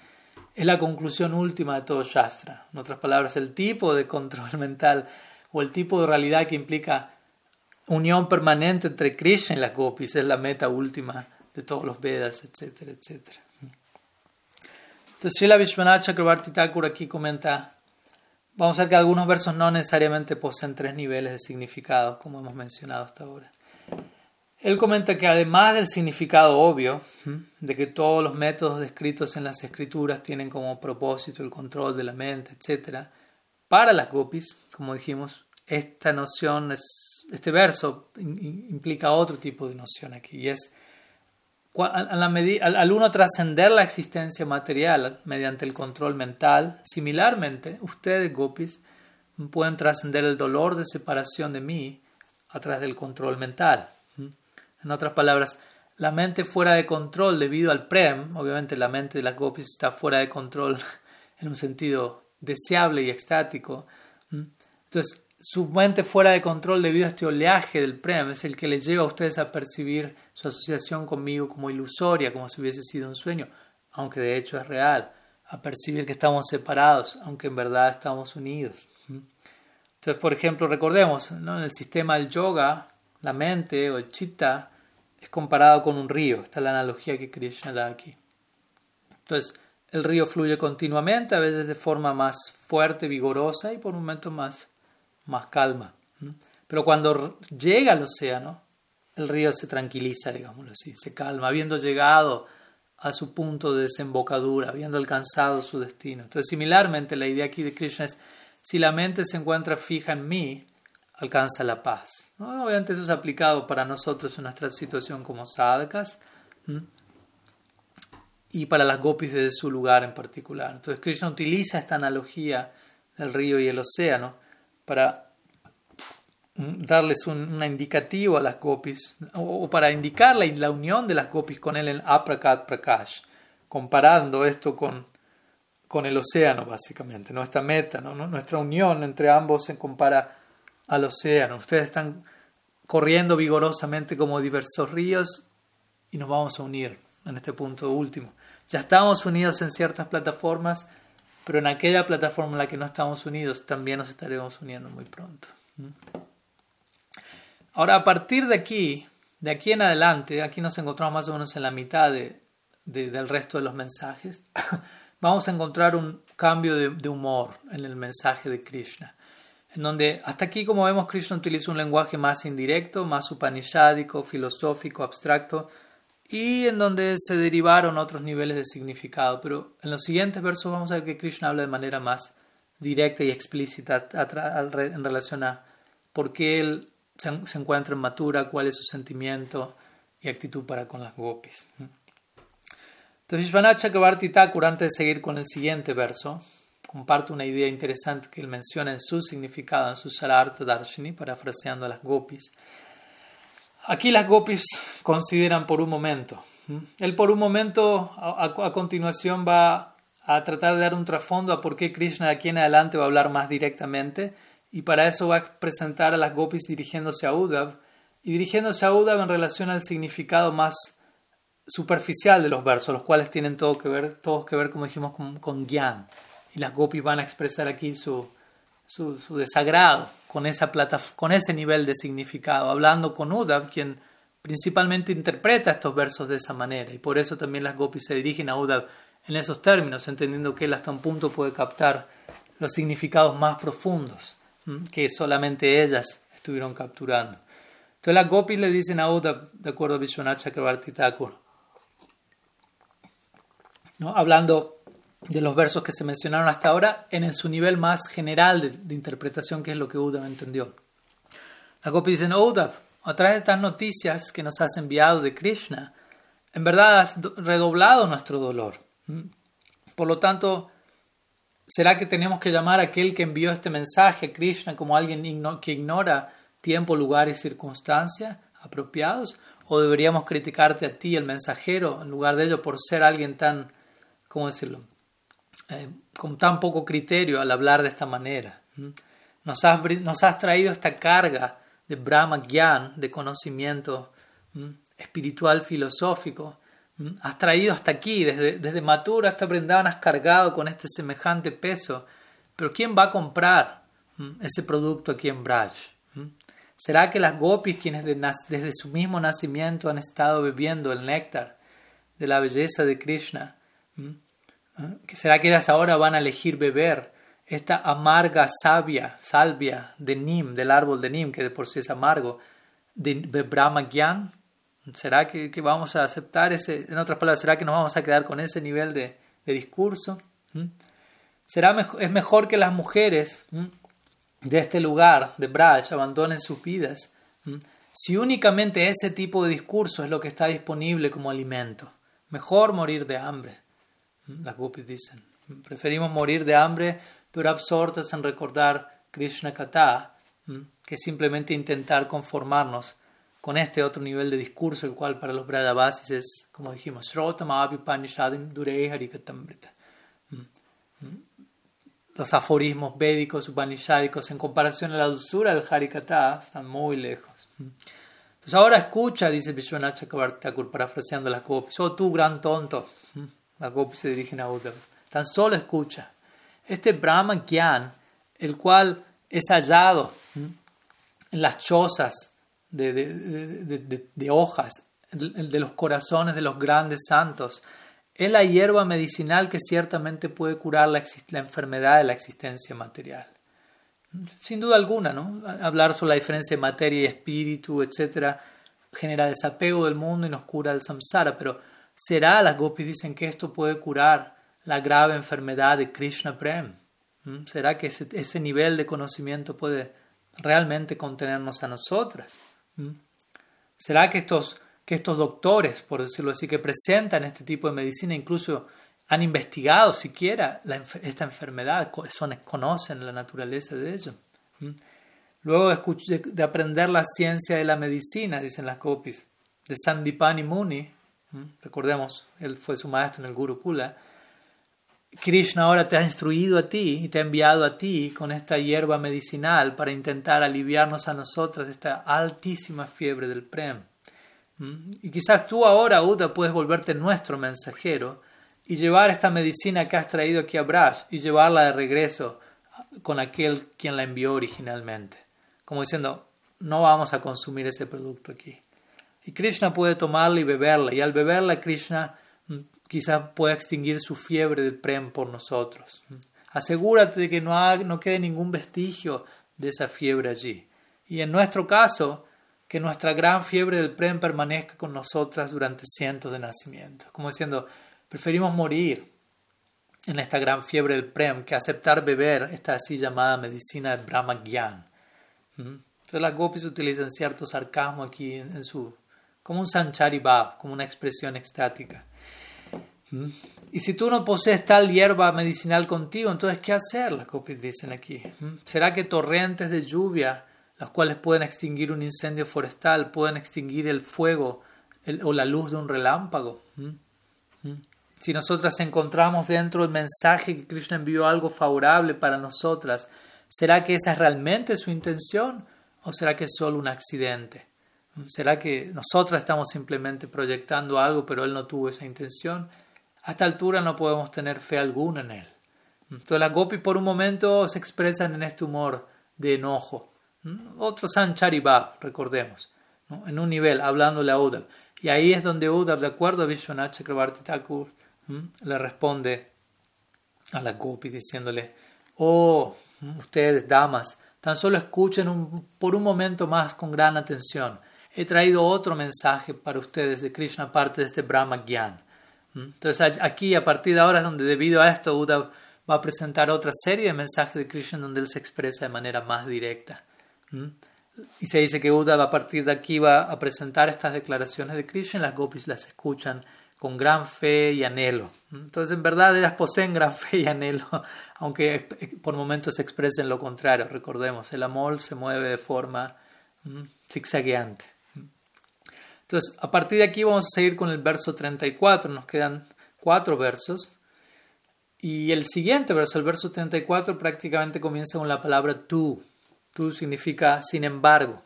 es la conclusión última de todo Shastra. En otras palabras, el tipo de control mental o el tipo de realidad que implica unión permanente entre Krishna y las gopis, es la meta última de todos los Vedas, etcétera, etcétera. Entonces, Srila Vishwanath Chakrabarti Thakur aquí comenta, vamos a ver que algunos versos no necesariamente poseen tres niveles de significado, como hemos mencionado hasta ahora. Él comenta que además del significado obvio de que todos los métodos descritos en las escrituras tienen como propósito el control de la mente, etc., para las gopis, como dijimos, esta noción, es, este verso implica otro tipo de noción aquí, y es al, uno trascender la existencia material mediante el control mental, similarmente, ustedes, gopis, pueden trascender el dolor de separación de mí a través del control mental. En otras palabras, la mente fuera de control debido al prem, obviamente la mente de las gopis está fuera de control en un sentido deseable y extático. Entonces, su mente fuera de control debido a este oleaje del Prem es el que les lleva a ustedes a percibir su asociación conmigo como ilusoria, como si hubiese sido un sueño, aunque de hecho es real, a percibir que estamos separados, aunque en verdad estamos unidos. Entonces, por ejemplo, recordemos, ¿no? en el sistema del yoga, la mente o el chitta es comparado con un río. Esta es la analogía que Krishna da aquí. Entonces, el río fluye continuamente, a veces de forma más fuerte, vigorosa y por momentos más, más calma. Pero cuando llega al océano, el río se tranquiliza, digámoslo así, se calma, habiendo llegado a su punto de desembocadura, habiendo alcanzado su destino. Entonces, similarmente, la idea aquí de Krishna es, si la mente se encuentra fija en mí, alcanza la paz. Obviamente eso es aplicado para nosotros en nuestra situación como sadhakas y para las gopis desde su lugar en particular. Entonces Krishna utiliza esta analogía del río y el océano para darles un, indicativo a las gopis o, para indicar la, unión de las gopis con él en Aprakat Prakash, comparando esto con, con el océano básicamente, nuestra meta, nuestra unión entre ambos se compara al océano. Ustedes están corriendo vigorosamente como diversos ríos y nos vamos a unir en este punto último. Ya estamos unidos en ciertas plataformas, pero en aquella plataforma en la que no estamos unidos también nos estaremos uniendo muy pronto. ¿Mm? Ahora, a partir de aquí, de aquí en adelante, aquí nos encontramos más o menos en la mitad de, del resto de los mensajes, vamos a encontrar un cambio de, de, humor en el mensaje de Krishna, en donde hasta aquí, como vemos, Krishna utiliza un lenguaje más indirecto, más upanishádico, filosófico, abstracto, y en donde se derivaron otros niveles de significado. Pero en los siguientes versos vamos a ver que Krishna habla de manera más directa y explícita en relación a por qué él se, encuentra en Matura, cuál es su sentimiento y actitud para con las gopis. Entonces, Vishwanath Chakrabarti Thakur, antes de seguir con el siguiente verso, comparte una idea interesante que él menciona en su significado, en su Sarartha Darshini, parafraseando a las gopis. Aquí las gopis consideran por un momento. Él por un momento, a, continuación, va a tratar de dar un trasfondo a por qué Krishna aquí en adelante va a hablar más directamente y para eso va a presentar a las gopis dirigiéndose a Uddhav y dirigiéndose a Uddhav en relación al significado más superficial de los versos, los cuales tienen todo que ver, todos que ver, como dijimos, con, con Gyan. Y las gopis van a expresar aquí su, su, desagrado con, esa plata, con ese nivel de significado, hablando con Uddhav, quien principalmente interpreta estos versos de esa manera, y por eso también las gopis se dirigen a Uddhav en esos términos, entendiendo que él hasta un punto puede captar los significados más profundos que solamente ellas estuvieron capturando. Entonces las gopis le dicen a Uddhav, de acuerdo a Vishwanath Chakrabarti Thakur, ¿no? hablando de los versos que se mencionaron hasta ahora en su nivel más general de, interpretación, que es lo que Uddhav entendió. La Gopi dicen, oh, Uddhav, a través de estas noticias que nos has enviado de Krishna, en verdad has redoblado nuestro dolor. ¿Mm? Por lo tanto, ¿será que tenemos que llamar a aquel que envió este mensaje a Krishna como alguien que ignora tiempo, lugar y circunstancia apropiados? ¿O deberíamos criticarte a ti, el mensajero, en lugar de ello, por ser alguien tan, ¿cómo decirlo?, eh, con tan poco criterio al hablar de esta manera. Nos has, nos has traído esta carga de Brahma Gyan, de conocimiento espiritual filosófico. Has traído hasta aquí, desde, desde Matura hasta Brindavan, has cargado con este semejante peso. Pero ¿quién va a comprar ese producto aquí en Braj? ¿Será que las gopis, quienes desde su mismo nacimiento han estado bebiendo el néctar de la belleza de Krishna, ¿Será que ellas ahora van a elegir beber esta amarga savia, salvia de Nim, del árbol de Nim, que de por sí es amargo, de, Brahma Gyan? ¿Será que, vamos a aceptar ese, en otras palabras, será que nos vamos a quedar con ese nivel de, discurso? ¿Mm? ¿Será es mejor que las mujeres de este lugar, de Braj, abandonen sus vidas? Si únicamente ese tipo de discurso es lo que está disponible como alimento, mejor morir de hambre. Las gopis dicen, preferimos morir de hambre, pero absortas en recordar Krishna Kata, que simplemente intentar conformarnos con este otro nivel de discurso, el cual para los Brajavasis es, como dijimos, Los aforismos védicos, upanishadicos, en comparación a la dulzura del Harikata, están muy lejos. Entonces ahora escucha, dice Vishwanath Chakrabarti parafraseando las gopis, oh tú gran tonto, la Gopi se dirigen a Uddhava. Tan solo escucha. Este Brahma Gyan, el cual es hallado en las chozas de, de, de, hojas de los corazones de los grandes santos, es la hierba medicinal que ciertamente puede curar la, la enfermedad de la existencia material. Sin duda alguna, ¿no? Hablar sobre la diferencia de materia y espíritu, etcétera, genera desapego del mundo y nos cura el samsara, pero ¿será? Las gopis dicen que esto puede curar la grave enfermedad de Krishna Prem. ¿Será que ese, nivel de conocimiento puede realmente contenernos a nosotras? ¿Será que estos que estos doctores, por decirlo así, que presentan este tipo de medicina, incluso han investigado siquiera esta enfermedad, son, conocen la naturaleza de ello. Luego de, de, aprender la ciencia de la medicina, dicen las copies, de Sandipani Muni, recordemos, él fue su maestro en el Gurukula, Krishna ahora te ha instruido a ti y te ha enviado a ti con esta hierba medicinal para intentar aliviarnos a nosotros esta altísima fiebre del Prem. ¿Mm? Y quizás tú ahora, Uda, puedes volverte nuestro mensajero y llevar esta medicina que has traído aquí a Brash y llevarla de regreso con aquel quien la envió originalmente. Como diciendo, no vamos a consumir ese producto aquí. Y Krishna puede tomarla y beberla, y al beberla Krishna mm, quizás pueda extinguir su fiebre del prem por nosotros. Asegúrate de que no, no quede ningún vestigio de esa fiebre allí. Y en nuestro caso, que nuestra gran fiebre del Prem permanezca con nosotras durante cientos de nacimientos. Como diciendo, preferimos morir en esta gran fiebre del Prem que aceptar beber esta así llamada medicina de Brahma Gyan. ¿Mm? Entonces las gopis utilizan cierto sarcasmo aquí en, su, como un sanchari bhav, como una expresión extática. ¿Mm? Y si tú no posees tal hierba medicinal contigo, entonces ¿qué hacer? Las gopis dicen aquí. ¿Mm? ¿Será que torrentes de lluvia las cuales pueden extinguir un incendio forestal, pueden extinguir el fuego o la luz de un relámpago. Si nosotras encontramos dentro del mensaje que Krishna envió algo favorable para nosotras, ¿será que esa es realmente su intención o será que es solo un accidente? ¿Será que nosotras estamos simplemente proyectando algo pero él no tuvo esa intención? A esta altura no podemos tener fe alguna en él. Entonces las gopis por un momento se expresan en este humor de enojo otro Sancharibab, recordemos, en un nivel, hablándole a Udab. Y ahí es donde Udab, de acuerdo a Vishwanath Chakrabarti Thakur, le responde a la Gopi diciéndole, oh, ustedes, damas, tan solo escuchen por un momento más con gran atención. He traído otro mensaje para ustedes de Krishna, aparte de este Brahma Gyan. Entonces aquí, a partir de ahora, es donde debido a esto, Uddhav va a presentar otra serie de mensajes de Krishna donde él se expresa de manera más directa. ¿Mm? Y se dice que Uddhava a partir de aquí va a presentar estas declaraciones de Krishna las gopis las escuchan con gran fe y anhelo. ¿Mm? Entonces, en verdad, ellas poseen gran fe y anhelo, aunque por momentos se expresen lo contrario. Recordemos, el amor se mueve de forma ¿Mm? zigzagueante. Entonces, a partir de aquí vamos a seguir con el verso 34. Nos quedan cuatro versos. Y el siguiente verso, el verso 34, prácticamente comienza con la palabra tú. Tú significa sin embargo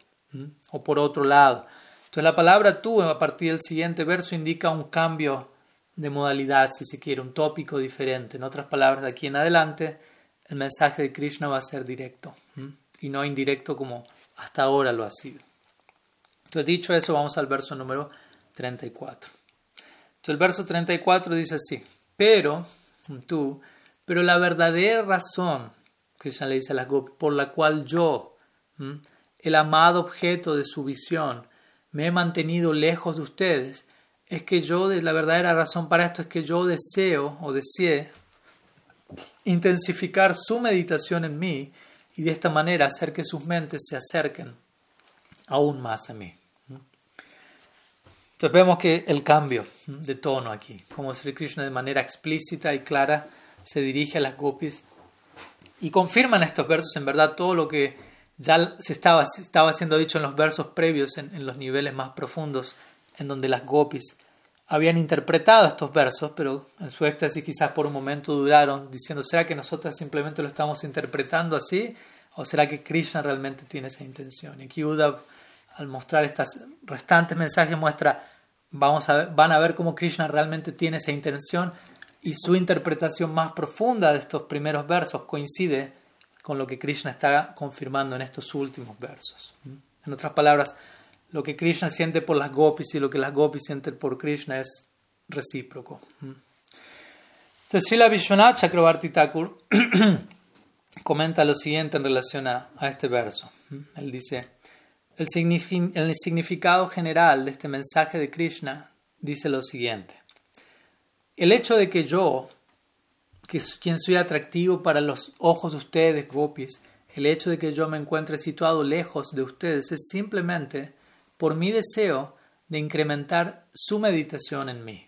o por otro lado. Entonces la palabra tú a partir del siguiente verso indica un cambio de modalidad, si se quiere, un tópico diferente. En otras palabras, de aquí en adelante el mensaje de Krishna va a ser directo y no indirecto como hasta ahora lo ha sido. Entonces dicho eso, vamos al verso número 34. Entonces el verso 34 dice así, pero tú, pero la verdadera razón Krishna le dice a las gopis, por la cual yo, el amado objeto de su visión, me he mantenido lejos de ustedes, es que yo, la verdadera razón para esto es que yo deseo o deseé intensificar su meditación en mí y de esta manera hacer que sus mentes se acerquen aún más a mí. Entonces vemos que el cambio de tono aquí, como Sri Krishna de manera explícita y clara se dirige a las gopis y confirman estos versos en verdad todo lo que ya se estaba, estaba siendo dicho en los versos previos, en, los niveles más profundos, en donde las gopis habían interpretado estos versos, pero en su éxtasis quizás por un momento dudaron, diciendo, ¿será que nosotros simplemente lo estamos interpretando así? ¿O será que Krishna realmente tiene esa intención? Y aquí Uddhav, al mostrar estos restantes mensajes, muestra, vamos a van a ver cómo Krishna realmente tiene esa intención y su interpretación más profunda de estos primeros versos coincide con lo que Krishna está confirmando en estos últimos versos. En otras palabras, lo que Krishna siente por las gopis y lo que las gopis sienten por Krishna es recíproco. Entonces, Srila Vishwanath Chakrabarti Thakur comenta lo siguiente en relación a, este verso. Él dice, el, significado general de este mensaje de Krishna dice lo siguiente. El hecho de que yo, que quien soy atractivo para los ojos de ustedes, gopis, el hecho de que yo me encuentre situado lejos de ustedes es simplemente por mi deseo de incrementar su meditación en mí.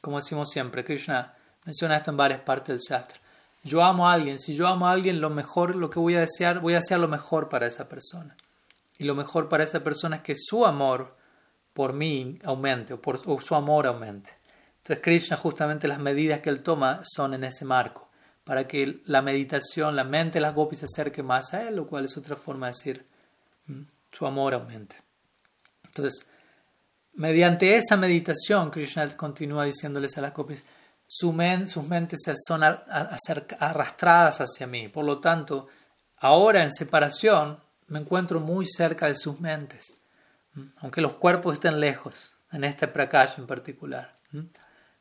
Como decimos siempre, Krishna menciona esto en varias partes del Shastra. Yo amo a alguien, si yo amo a alguien, lo mejor, lo que voy a desear, voy a hacer lo mejor para esa persona. Y lo mejor para esa persona es que su amor por mí aumente o, por, su amor aumente. Entonces Krishna justamente las medidas que él toma son en ese marco para que la meditación, la mente las gopis se acerque más a él, lo cual es otra forma de decir mm, su amor aumente. Entonces, mediante esa meditación, Krishna continúa diciéndoles a las gopis, su sus mentes son arrastradas hacia mí. Por lo tanto, ahora en separación me encuentro muy cerca de sus mentes, aunque los cuerpos estén lejos, en este prakash en particular.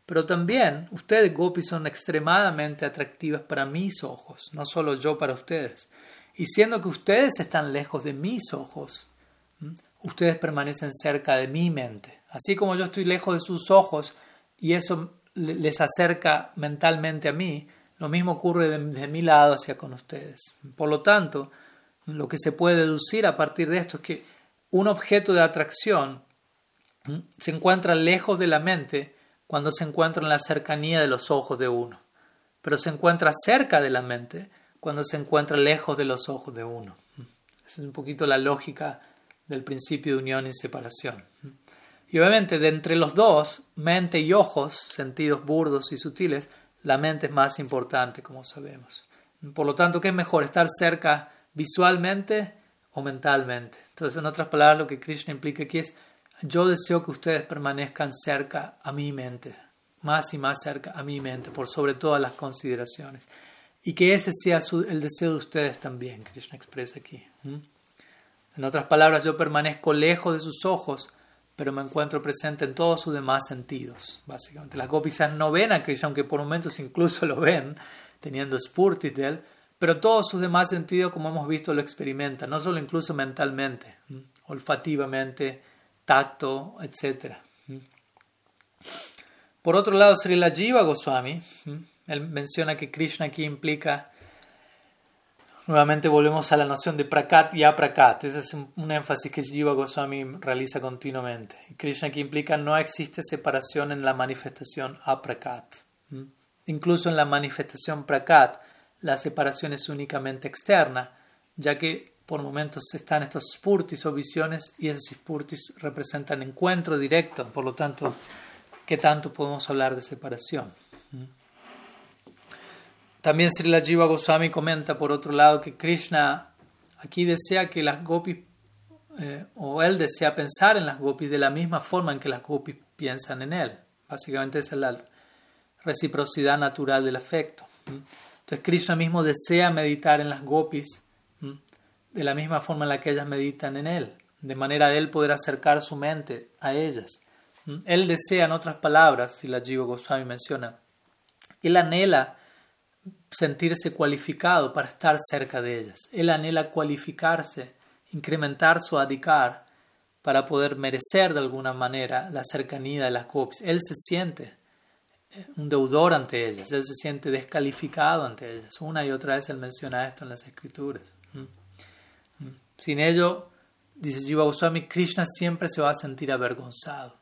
Pero también ustedes, gopis, son extremadamente atractivas para mis ojos, no solo yo para ustedes. Y siendo que ustedes están lejos de mis ojos, ustedes permanecen cerca de mi mente. Así como yo estoy lejos de sus ojos y eso les acerca mentalmente a mí, lo mismo ocurre de, mi lado hacia con ustedes. Por lo tanto, lo que se puede deducir a partir de esto es que un objeto de atracción se encuentra lejos de la mente cuando se encuentra en la cercanía de los ojos de uno, pero se encuentra cerca de la mente cuando se encuentra lejos de los ojos de uno. Esa es un poquito la lógica del principio de unión y separación. Y obviamente de entre los dos, mente y ojos, sentidos burdos y sutiles, la mente es más importante, como sabemos. Por lo tanto, ¿qué es mejor? ¿Estar cerca visualmente o mentalmente? Entonces, en otras palabras, lo que Krishna implica aquí es yo deseo que ustedes permanezcan cerca a mi mente, más y más cerca a mi mente, por sobre todas las consideraciones. Y que ese sea el deseo de ustedes también, Krishna expresa aquí. En otras palabras, yo permanezco lejos de sus ojos, pero me encuentro presente en todos sus demás sentidos, básicamente. Las gopisas no ven a Krishna, aunque por momentos incluso lo ven, teniendo spurtis de él, pero todos sus demás sentidos, como hemos visto, lo experimentan, no solo incluso mentalmente, olfativamente, tacto, etc. Por otro lado, Srila Jiva Goswami, él menciona que Krishna aquí implica, nuevamente volvemos a la noción de prakat y aprakat, ese es un énfasis que Jiva Goswami realiza continuamente. Krishna aquí implica no existe separación en la manifestación aprakat. Incluso en la manifestación prakat, la separación es únicamente externa, ya que por momentos están estos spurtis o visiones y esos spurtis representan encuentro directo, por lo tanto, ¿qué tanto podemos hablar de separación? ¿Mm? También Srila Jiva Goswami comenta, por otro lado, que Krishna aquí desea que las gopis, eh, o él desea pensar en las gopis de la misma forma en que las gopis piensan en él. Básicamente esa es la reciprocidad natural del afecto. Entonces Krishna mismo desea meditar en las gopis de la misma forma en la que ellas meditan en Él, de manera de Él poder acercar su mente a ellas. Él desea, en otras palabras, si la Jiva Goswami menciona, Él anhela sentirse cualificado para estar cerca de ellas. Él anhela cualificarse, incrementar su adikar para poder merecer de alguna manera la cercanía de las gopis. Él se siente un deudor ante ellas, él se siente descalificado ante ellas. Una y otra vez él menciona esto en las escrituras. Sin ello, dice Jiva Goswami, Krishna siempre se va a sentir avergonzado.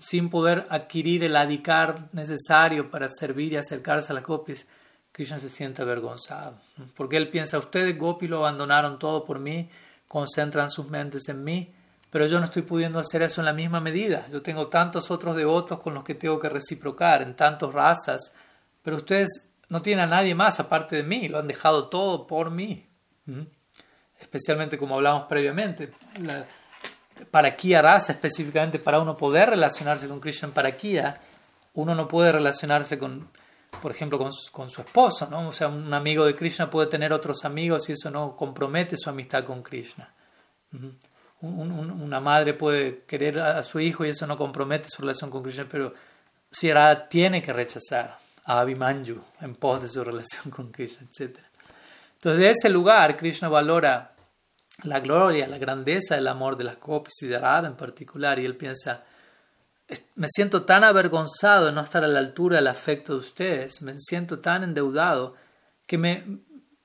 Sin poder adquirir el adikar necesario para servir y acercarse a las gopis, Krishna se siente avergonzado. Porque él piensa, ustedes gopi lo abandonaron todo por mí, concentran sus mentes en mí, pero yo no estoy pudiendo hacer eso en la misma medida. Yo tengo tantos otros devotos con los que tengo que reciprocar, en tantas razas, pero ustedes no tienen a nadie más aparte de mí, lo han dejado todo por mí especialmente como hablamos previamente, para Kia Rasa, específicamente para uno poder relacionarse con Krishna para Kia, uno no puede relacionarse con, por ejemplo, con, con, su esposo, ¿no? O sea, un amigo de Krishna puede tener otros amigos y eso no compromete su amistad con Krishna. Una madre puede querer a su hijo y eso no compromete su relación con Krishna, pero si Radha tiene que rechazar a Abhimanyu en pos de su relación con Krishna, etc. Entonces, de ese lugar, Krishna valora la gloria, la grandeza del amor de las gopis y de Radha en particular, y él piensa, me siento tan avergonzado de no estar a la altura del afecto de ustedes, me siento tan endeudado que me,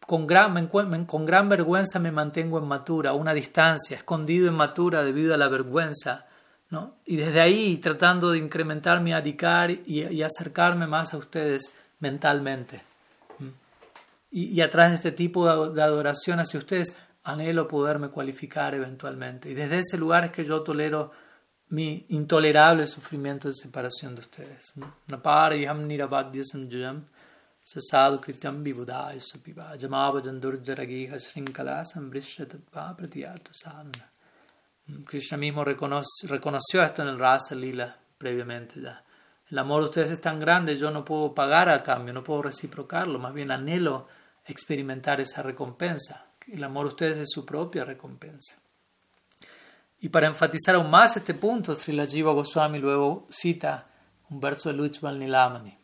con, gran, con gran vergüenza me mantengo en Matura, a una distancia, escondido en Matura debido a la vergüenza, ¿no? y desde ahí tratando de incrementar mi adicar y, acercarme más a ustedes mentalmente. Y, y, a través de este tipo de adoración hacia ustedes, anhelo poderme cualificar eventualmente. Y desde ese lugar es que yo tolero mi intolerable sufrimiento de separación de ustedes. Krishna mismo reconoció esto en el Rasa Lila previamente ya. El amor de ustedes es tan grande, yo no puedo pagar a cambio, no puedo reciprocarlo, más bien anhelo experimentar esa recompensa. El amor de ustedes es su propia recompensa. Y para enfatizar aún más este punto, Srila Jiva Goswami luego cita un verso de Luchbal Nilamani,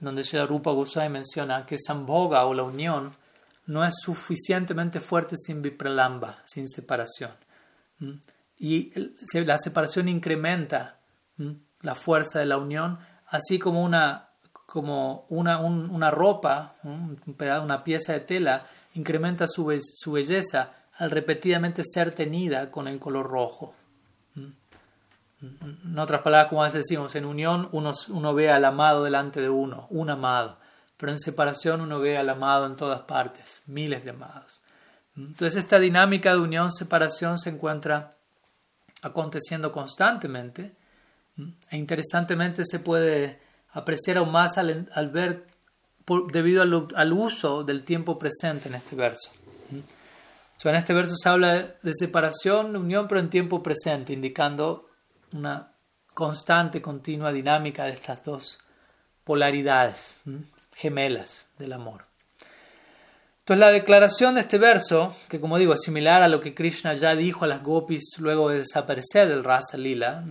donde Srila Rupa Goswami menciona que Sambhoga o la unión no es suficientemente fuerte sin vipralamba, sin separación. Y la separación incrementa la fuerza de la unión, así como una, como una, una ropa, una pieza de tela, incrementa su, su belleza al repetidamente ser tenida con el color rojo. En otras palabras, como decimos, en unión uno, uno ve al amado delante de uno, un amado, pero en separación uno ve al amado en todas partes, miles de amados. Entonces esta dinámica de unión-separación se encuentra aconteciendo constantemente e interesantemente se puede apreciar aún más al, ver debido al, al uso del tiempo presente en este verso. En este verso se habla de separación, unión, pero en tiempo presente, indicando una constante, continua dinámica de estas dos polaridades gemelas del amor. Entonces la declaración de este verso, que como digo es similar a lo que Krishna ya dijo a las gopis luego de desaparecer del Rasa Lila,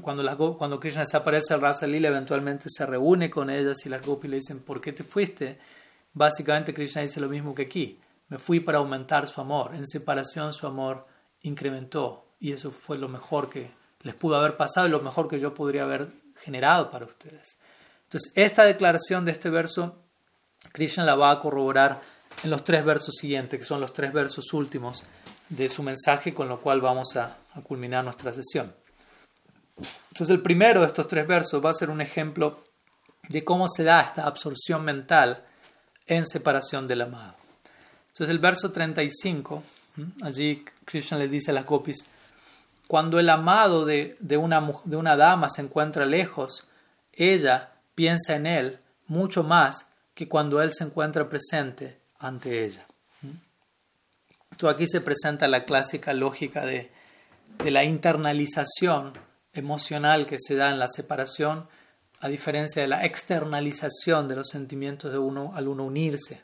cuando, cuando Krishna desaparece del Rasa Lila eventualmente se reúne con ellas y las gopis le dicen ¿por qué te fuiste? Básicamente Krishna dice lo mismo que aquí me fui para aumentar su amor. En separación su amor incrementó y eso fue lo mejor que les pudo haber pasado y lo mejor que yo podría haber generado para ustedes. Entonces, esta declaración de este verso, Krishna la va a corroborar en los tres versos siguientes, que son los tres versos últimos de su mensaje, con lo cual vamos a, a culminar nuestra sesión. Entonces, el primero de estos tres versos va a ser un ejemplo de cómo se da esta absorción mental en separación del amado. Entonces el verso 35, allí Krishna le dice a las gopis, cuando el amado de, una, de una dama se encuentra lejos, ella piensa en él mucho más que cuando él se encuentra presente ante ella. Entonces aquí se presenta la clásica lógica de, de la internalización emocional que se da en la separación, a diferencia de la externalización de los sentimientos de uno al uno unirse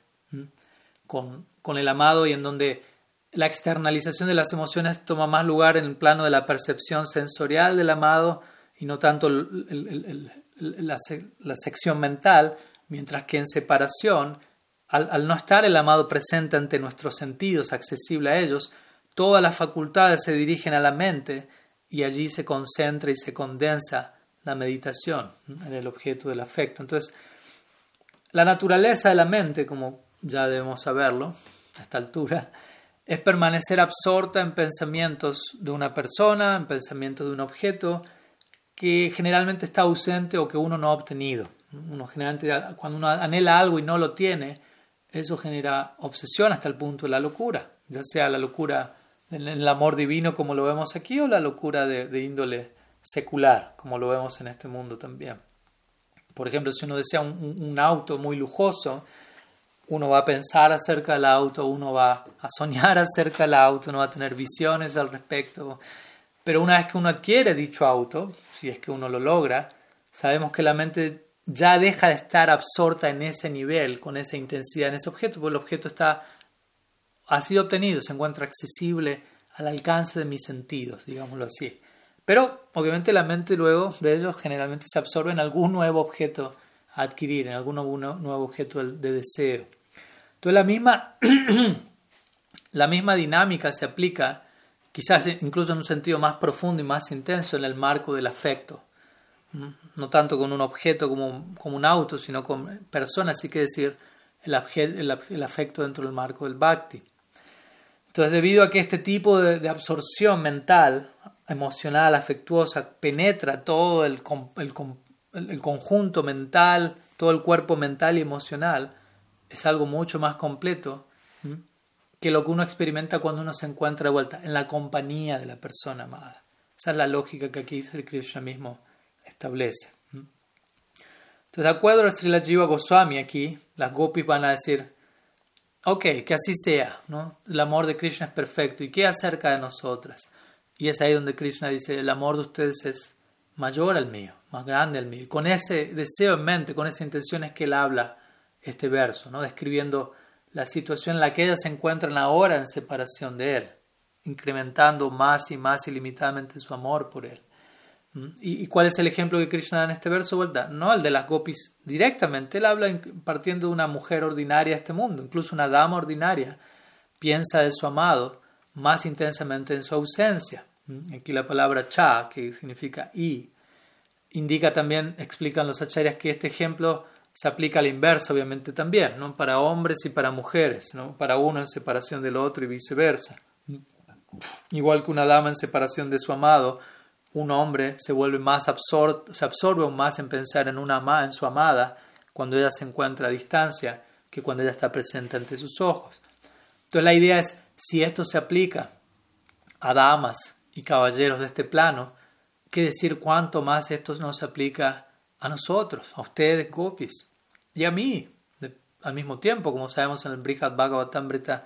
con, con el amado y en donde la externalización de las emociones toma más lugar en el plano de la percepción sensorial del amado y no tanto la, sección mental, mientras que en separación, al, no estar el amado presente ante nuestros sentidos, accesible a ellos, todas las facultades se dirigen a la mente y allí se concentra y se condensa la meditación en el objeto del afecto. Entonces, la naturaleza de la mente, como ya debemos saberlo, a esta altura, es permanecer absorta en pensamientos de una persona, en pensamientos de un objeto que generalmente está ausente o que uno no ha obtenido. Uno generalmente, cuando uno anhela algo y no lo tiene, eso genera obsesión hasta el punto de la locura, ya sea la locura del amor divino como lo vemos aquí o la locura de, índole secular como lo vemos en este mundo también. Por ejemplo, si uno desea un auto muy lujoso, uno va a pensar acerca del auto, uno va a soñar acerca del auto, uno va a tener visiones al respecto. Pero una vez que uno adquiere dicho auto, si es que uno lo logra, sabemos que la mente ya deja de estar absorta en ese nivel, con esa intensidad en ese objeto, porque el objeto está, ha sido obtenido, se encuentra accesible al alcance de mis sentidos, digámoslo así. Pero obviamente la mente luego de ellos generalmente se absorbe en algún nuevo objeto a adquirir, en algún nuevo objeto de deseo. Entonces la misma, la misma dinámica se aplica quizás incluso en un sentido más profundo y más intenso en el marco del afecto. No tanto con un objeto como, como un auto, sino con personas, así que decir el, el, afecto dentro del marco del bhakti. Entonces, debido a que este tipo de, de absorción mental emocional, afectuosa, penetra todo el, el, conjunto mental, todo el cuerpo mental y emocional, es algo mucho más completo que lo que uno experimenta cuando uno se encuentra de vuelta en la compañía de la persona amada. Esa es la lógica que aquí Sri Krishna mismo establece. Entonces, de acuerdo a Srila Jiva Goswami aquí, las gopis van a decir, ok, que así sea, ¿no? el amor de Krishna es perfecto, ¿y qué acerca de nosotras? Y es ahí donde Krishna dice, el amor de ustedes es mayor al mío, más grande al mío. Con ese deseo en mente, con esa intención es que él habla este verso, ¿no? describiendo la situación en la que ellas se encuentran ahora en separación de él, incrementando más y más ilimitadamente su amor por él. ¿Mm? ¿Y, cuál es el ejemplo que Krishna da en este verso? ¿verdad? No el de las gopis directamente, él habla partiendo de una mujer ordinaria de este mundo, incluso una dama ordinaria, piensa de su amado más intensamente en su ausencia. Aquí la palabra cha, que significa y, indica también, explican los acharyas, que este ejemplo se aplica al inverso, obviamente también, ¿no? para hombres y para mujeres, ¿no? para uno en separación del otro y viceversa. Igual que una dama en separación de su amado, un hombre se vuelve más absor se absorbe aún más en pensar en, una ama en su amada cuando ella se encuentra a distancia que cuando ella está presente ante sus ojos. Entonces la idea es, si esto se aplica a damas y caballeros de este plano, ¿qué decir cuánto más esto no se aplica a nosotros, a ustedes, gopis, y a mí, al mismo tiempo, como sabemos en el Brihad Bhagavatamrita,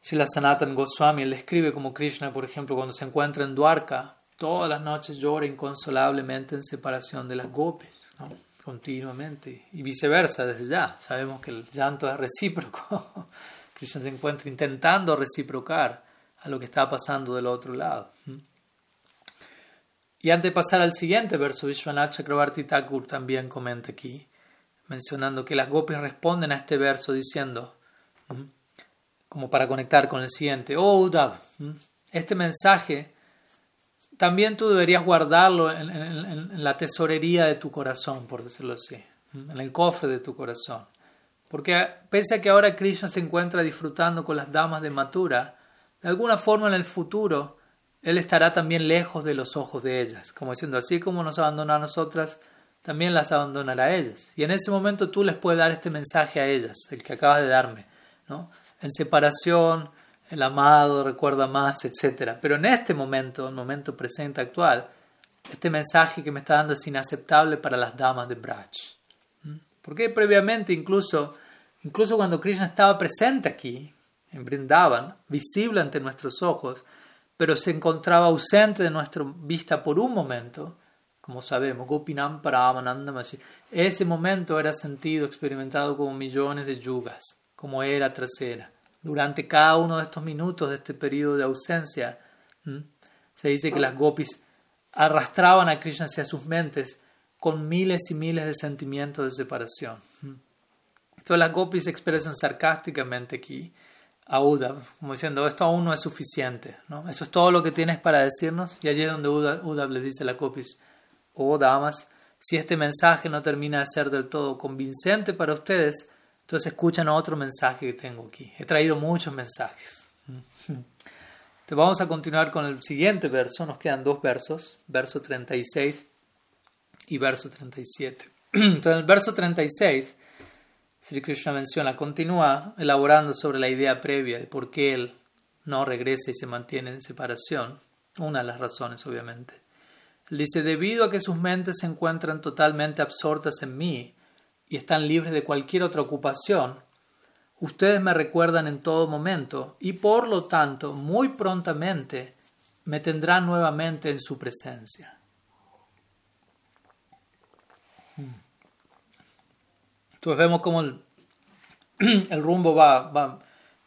Srila Sanatan Goswami, él escribe como Krishna, por ejemplo, cuando se encuentra en Dwarka, todas las noches llora inconsolablemente en separación de las gopis, continuamente, y viceversa desde ya. Sabemos que el llanto es recíproco. Krishna se encuentra intentando reciprocar a lo que está pasando del otro lado. Y antes de pasar al siguiente verso, Vishwanath Chakrabarti Thakur también comenta aquí, mencionando que las gopis responden a este verso diciendo, como para conectar con el siguiente, oh Uddhav, este mensaje también tú deberías guardarlo en, en, la tesorería de tu corazón, por decirlo así, en el cofre de tu corazón. Porque pese a que ahora Krishna se encuentra disfrutando con las damas de Mathura, de alguna forma en el futuro Él estará también lejos de los ojos de ellas, como diciendo, así como nos abandona a nosotras, también las abandonará a ellas. Y en ese momento tú les puedes dar este mensaje a ellas, el que acabas de darme, ¿no? En separación, el amado recuerda más, etc. Pero en este momento, el momento presente actual, este mensaje que me está dando es inaceptable para las damas de Braj. ¿Mm? Porque previamente, incluso, incluso cuando Krishna estaba presente aquí, en Brindavan, visible ante nuestros ojos, pero se encontraba ausente de nuestra vista por un momento, como sabemos, Gopinam Paramanandamasi. Ese momento era sentido, experimentado como millones de yugas, como era trasera. Durante cada uno de estos minutos de este periodo de ausencia, se dice que las gopis arrastraban a Krishna hacia sus mentes con miles y miles de sentimientos de separación. Entonces las gopis expresan sarcásticamente aquí a Udab, como diciendo, esto aún no es suficiente, ¿no? Eso es todo lo que tienes para decirnos. Y allí es donde Udab, le dice a la copis, oh damas, si este mensaje no termina de ser del todo convincente para ustedes, entonces escuchan otro mensaje que tengo aquí. He traído muchos mensajes. Entonces vamos a continuar con el siguiente verso, nos quedan dos versos, verso 36 y verso 37. Entonces en el verso 36 Sri Krishna menciona, continúa elaborando sobre la idea previa de por qué él no regresa y se mantiene en separación. Una de las razones, obviamente. Él dice, debido a que sus mentes se encuentran totalmente absortas en mí y están libres de cualquier otra ocupación, ustedes me recuerdan en todo momento y por lo tanto muy prontamente me tendrán nuevamente en su presencia. Entonces vemos cómo el, rumbo va, va,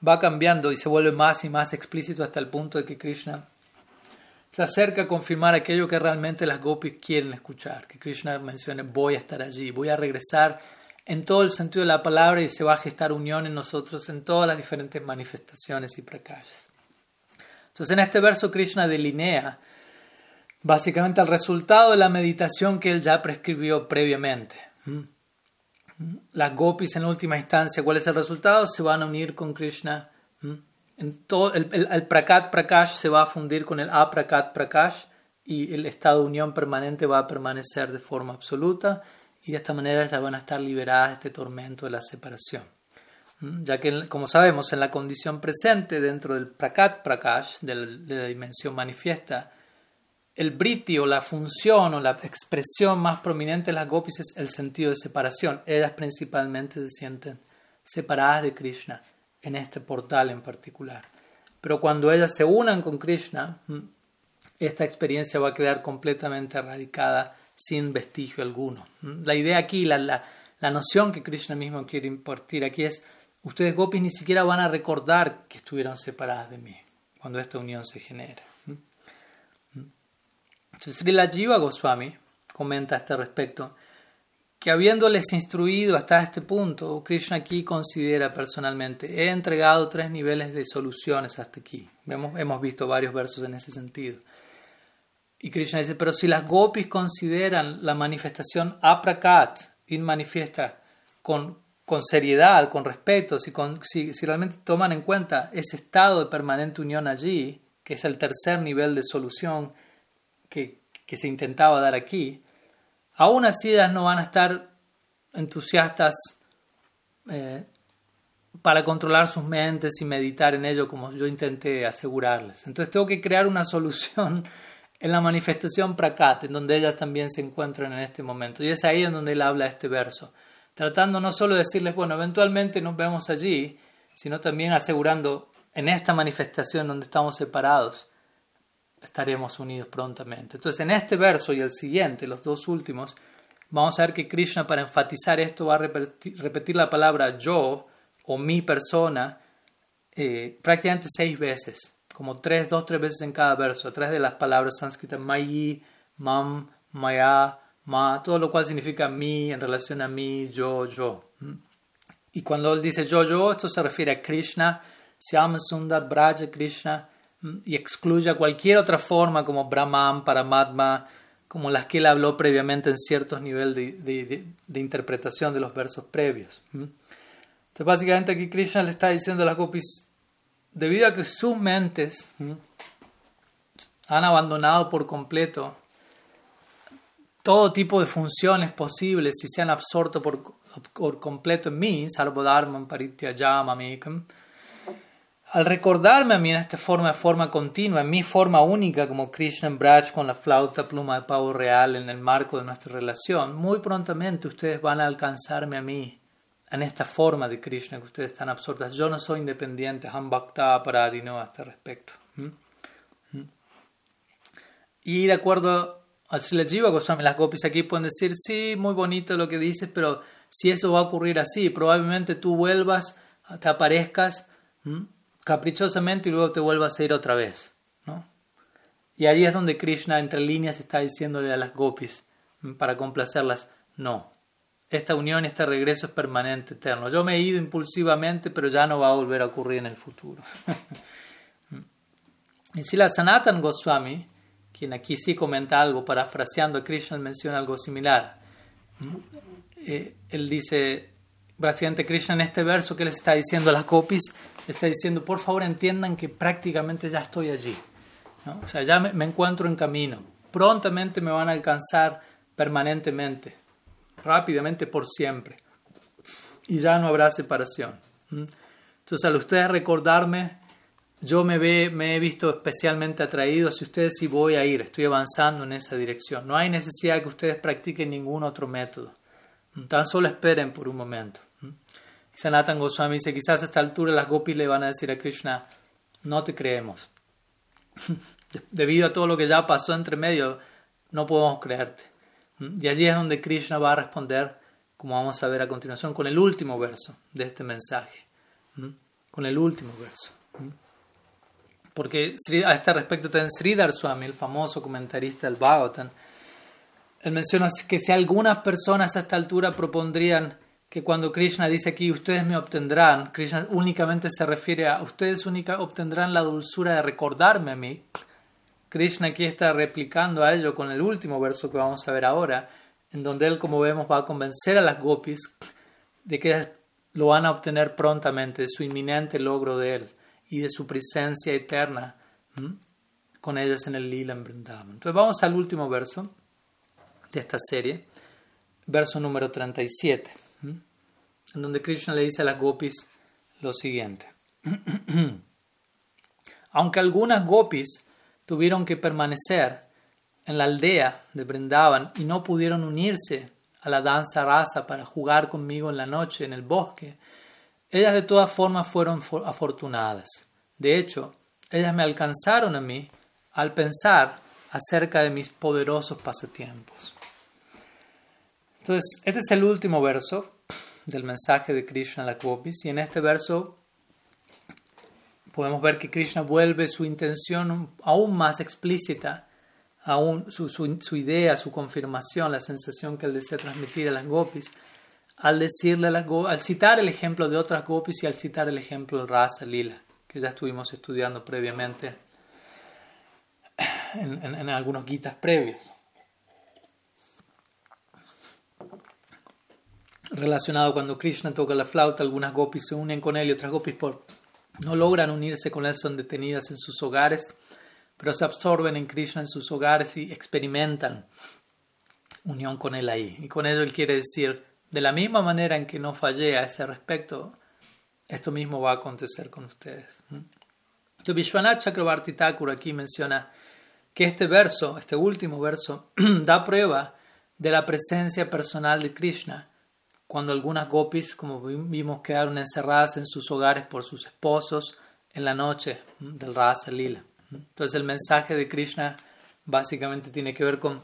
va cambiando y se vuelve más y más explícito hasta el punto de que Krishna se acerca a confirmar aquello que realmente las gopis quieren escuchar, que Krishna mencione voy a estar allí, voy a regresar en todo el sentido de la palabra y se va a gestar unión en nosotros en todas las diferentes manifestaciones y prakashas. Entonces en este verso Krishna delinea básicamente el resultado de la meditación que él ya prescribió previamente. Las gopis en última instancia, ¿cuál es el resultado? Se van a unir con Krishna todo, el, el, prakat prakash se va a fundir con el aprakat prakash y el estado de unión permanente va a permanecer de forma absoluta y de esta manera ya van a estar liberadas de este tormento de la separación. Ya que, como sabemos, en la condición presente dentro del prakat prakash, de la, dimensión manifiesta, el briti o la función o la expresión más prominente de las gopis es el sentido de separación. Ellas principalmente se sienten separadas de Krishna en este portal en particular. Pero cuando ellas se unan con Krishna, mm, esta experiencia va a quedar completamente erradicada sin vestigio alguno. Mm, la idea aquí, la, la, noción que Krishna mismo quiere impartir aquí es, ustedes gopis ni siquiera van a recordar que estuvieron separadas de mí cuando esta unión se genera. Mm, Entonces, Sri Jiva Goswami comenta a este respecto que habiéndoles instruido hasta este punto, Krishna aquí considera personalmente, he entregado tres niveles de soluciones hasta aquí. Hemos, hemos visto varios versos en ese sentido. Y Krishna dice, pero si las gopis consideran la manifestación aprakat, inmanifiesta, con, con seriedad, con respeto, si, con, si, si realmente toman en cuenta ese estado de permanente unión allí, que es el tercer nivel de solución que, se intentaba dar aquí, Aún así ellas no van a estar entusiastas eh, para controlar sus mentes y meditar en ello como yo intenté asegurarles. Entonces tengo que crear una solución en la manifestación prakat, en donde ellas también se encuentran en este momento. Y es ahí en donde él habla este verso, tratando no solo de decirles, bueno, eventualmente nos vemos allí, sino también asegurando en esta manifestación donde estamos separados, estaremos unidos prontamente. Entonces, en este verso y el siguiente, los dos últimos, vamos a ver que Krishna, para enfatizar esto, va a repetir, la palabra yo o mi persona eh, prácticamente seis veces, como tres, dos, tres veces en cada verso, a través de las palabras sánscritas mayi, mam, maya, ma, todo lo cual significa mi en relación a mí, yo, yo. Y cuando él dice yo, yo, esto se refiere a Krishna, Syama Sundar Braja Krishna, y excluya cualquier otra forma como Brahman, Paramatma, como las que él habló previamente en ciertos niveles de, de, interpretación de los versos previos. Entonces, básicamente aquí Krishna le está diciendo a las gopis, debido a que sus mentes han abandonado por completo todo tipo de funciones posibles y se han absorto por, por completo en mí, Sarvodharman Parityajamamekam, al recordarme a mí en esta forma, de forma continua, en mi forma única como Krishna Braj con la flauta pluma de pavo real en el marco de nuestra relación, muy prontamente ustedes van a alcanzarme a mí en esta forma de Krishna que ustedes están absortas. Yo no soy independiente, Hambhakta Paradino a este respecto. ¿Mm? ¿Mm? Y de acuerdo a Srila Jiva Goswami, las gopis aquí pueden decir, sí, muy bonito lo que dices, pero si eso va a ocurrir así, probablemente tú vuelvas, te aparezcas, caprichosamente y luego te vuelvas a ir otra vez. ¿no? Y ahí es donde Krishna, entre líneas, está diciéndole a las gopis, para complacerlas, no, esta unión, este regreso es permanente, eterno. Yo me he ido impulsivamente, pero ya no va a volver a ocurrir en el futuro. y si la Sanatan Goswami, quien aquí sí comenta algo, parafraseando a Krishna, menciona algo similar. Eh, él dice, Básicamente Krishna en este verso que les está diciendo a las copis, está diciendo, por favor entiendan que prácticamente ya estoy allí. O sea, ya me, encuentro en camino. Prontamente me van a alcanzar permanentemente, rápidamente por siempre. Y ya no habrá separación. Entonces, al ustedes recordarme, yo me, ve, me he visto especialmente atraído hacia ustedes y voy a ir, estoy avanzando en esa dirección. No hay necesidad que ustedes practiquen ningún otro método. Tan solo esperen por un momento. Sanatan Goswami dice, quizás a esta altura las gopis le van a decir a Krishna, no te creemos. Debido a todo lo que ya pasó entre medio, no podemos creerte. Y allí es donde Krishna va a responder, como vamos a ver a continuación, con el último verso de este mensaje. con el último verso. Porque a este respecto también Sridhar Swami, el famoso comentarista del Bhagavatam, él menciona que si algunas personas a esta altura propondrían que cuando Krishna dice aquí ustedes me obtendrán, Krishna únicamente se refiere a ustedes única obtendrán la dulzura de recordarme a mí. Krishna aquí está replicando a ello con el último verso que vamos a ver ahora, en donde él, como vemos, va a convencer a las gopis de que lo van a obtener prontamente, de su inminente logro de él y de su presencia eterna con ellas en el lila en Entonces vamos al último verso de esta serie, verso número 37 en donde Krishna le dice a las gopis lo siguiente. Aunque algunas gopis tuvieron que permanecer en la aldea de Brindavan y no pudieron unirse a la danza rasa para jugar conmigo en la noche en el bosque, ellas de todas formas fueron afortunadas. De hecho, ellas me alcanzaron a mí al pensar acerca de mis poderosos pasatiempos. Entonces, este es el último verso del mensaje de Krishna a la Gopis y en este verso podemos ver que Krishna vuelve su intención aún más explícita, aún su, su, idea, su confirmación, la sensación que él desea transmitir a las gopis, al decirle las al citar el ejemplo de otras gopis y al citar el ejemplo del Rasa Lila, que ya estuvimos estudiando previamente en, en, en algunos guitas previos. Relacionado cuando Krishna toca la flauta, algunas gopis se unen con él y otras gopis por, no logran unirse con él, son detenidas en sus hogares, pero se absorben en Krishna en sus hogares y experimentan unión con él ahí. Y con ello él quiere decir, de la misma manera en que no fallé a ese respecto, esto mismo va a acontecer con ustedes. Entonces Vishwanath Chakrabarti Thakur aquí menciona que este verso, este último verso, da prueba de la presencia personal de Krishna cuando algunas gopis, como vimos, quedaron encerradas en sus hogares por sus esposos en la noche del Rasa Lila. Entonces el mensaje de Krishna básicamente tiene que ver con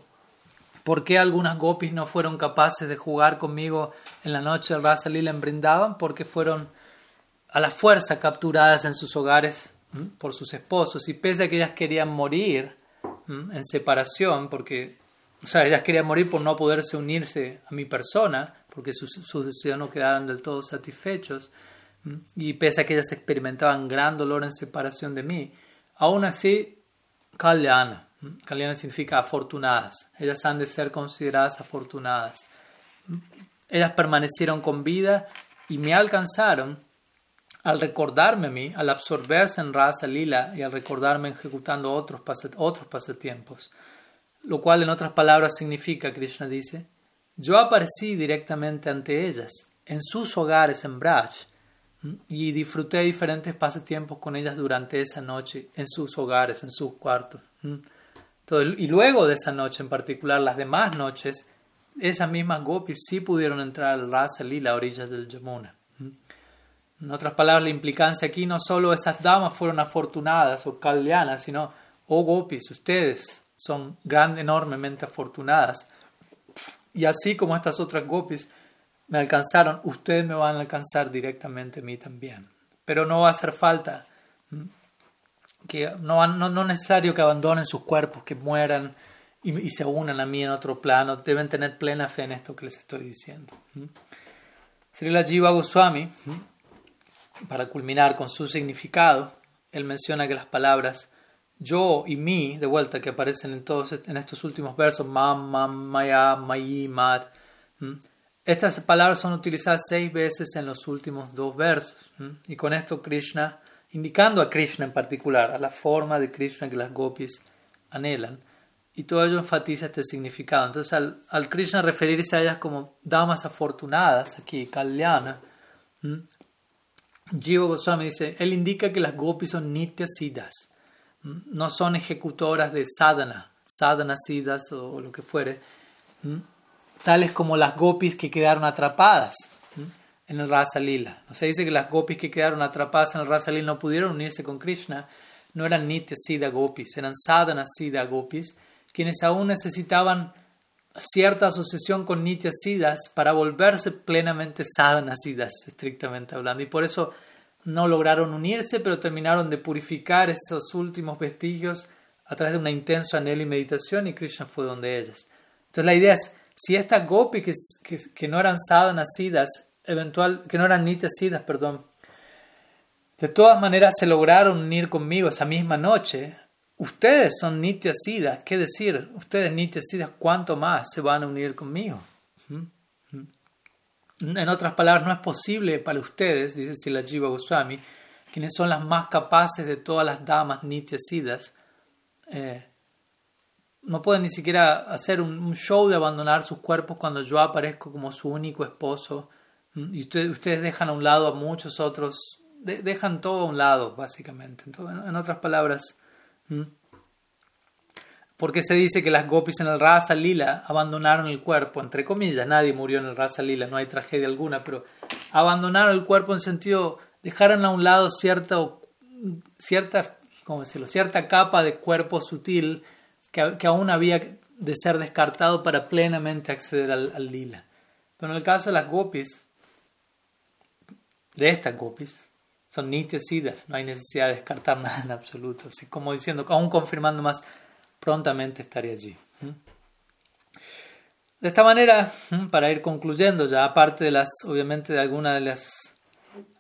por qué algunas gopis no fueron capaces de jugar conmigo en la noche del Rasa Lila en Brindavan, porque fueron a la fuerza capturadas en sus hogares por sus esposos. Y pese a que ellas querían morir en separación, porque o sea, ellas querían morir por no poderse unirse a mi persona, porque sus, deseos no quedaran del todo satisfechos, y pese a que ellas experimentaban gran dolor en separación de mí, aún así, Kalyana, Kalyana significa afortunadas, ellas han de ser consideradas afortunadas. Ellas permanecieron con vida y me alcanzaron al recordarme a mí, al absorberse en raza lila y al recordarme ejecutando otros, otros pasatiempos. Lo cual en otras palabras significa, Krishna dice, yo aparecí directamente ante ellas, en sus hogares en Braj, y disfruté diferentes pasatiempos con ellas durante esa noche, en sus hogares, en sus cuartos. y luego de esa noche en particular, las demás noches, esas mismas gopis sí pudieron entrar al Rasa Lila orillas del Yamuna. En otras palabras, la implicancia aquí no solo esas damas fueron afortunadas o kalyanas, sino, oh gopis, ustedes son gran, enormemente afortunadas y así como estas otras gopis me alcanzaron, ustedes me van a alcanzar directamente a mí también. Pero no va a hacer falta, que no, no, no necesario que abandonen sus cuerpos, que mueran y, se unan a mí en otro plano. Deben tener plena fe en esto que les estoy diciendo. Srila Jiva Goswami, para culminar con su significado, él menciona que las palabras yo y mi, de vuelta, que aparecen en todos en estos últimos versos, mam, mam, maya, mayi, mat. Estas palabras son utilizadas seis veces en los últimos dos versos. Y con esto Krishna, indicando a Krishna en particular, a la forma de Krishna que las gopis anhelan. Y todo ello enfatiza este significado. Entonces, al, al Krishna referirse a ellas como damas afortunadas, aquí, Kalyana, Jiva Goswami dice, él indica que las gopis son nitya siddhas no son ejecutoras de sadhana, sadhana siddhas o, lo que fuere, tales como las gopis que quedaron atrapadas en el Rasa Lila. se dice que las gopis que quedaron atrapadas en el Rasa Lila no pudieron unirse con Krishna, no eran nitya siddha gopis, eran sadhana siddha gopis, quienes aún necesitaban cierta asociación con nitya siddhas para volverse plenamente sadhana siddhas, estrictamente hablando. Y por eso no lograron unirse, pero terminaron de purificar esos últimos vestigios a través de una intensa anhelo y meditación y Krishna fue donde ellas. Entonces la idea es, si estas gopis que, no eran sadhanacidas, eventual, que no eran nitasidas, perdón, de todas maneras se lograron unir conmigo esa misma noche, ustedes son nitasidas, ¿qué decir? Ustedes nitasidas, ¿cuánto más se van a unir conmigo? ¿Mm? En otras palabras, no es posible para ustedes, dice Silajiva Goswami, quienes son las más capaces de todas las damas nityasidas, eh, no pueden ni siquiera hacer un, show de abandonar sus cuerpos cuando yo aparezco como su único esposo mm, y ustedes, dejan a un lado a muchos otros, dejan todo a un lado básicamente. en otras palabras, mm, porque se dice que las gopis en el Rasa Lila abandonaron el cuerpo, entre comillas, nadie murió en el Rasa Lila, no hay tragedia alguna, pero abandonaron el cuerpo en sentido, dejaron a un lado cierta, cierta como decirlo, cierta capa de cuerpo sutil que, que, aún había de ser descartado para plenamente acceder al, lila. Pero en el caso de las gopis, de estas gopis, son nitesidas, no hay necesidad de descartar nada en absoluto. Así como diciendo, aún confirmando más, prontamente estaría allí. De esta manera, para ir concluyendo ya, aparte de las, obviamente, de algunas de las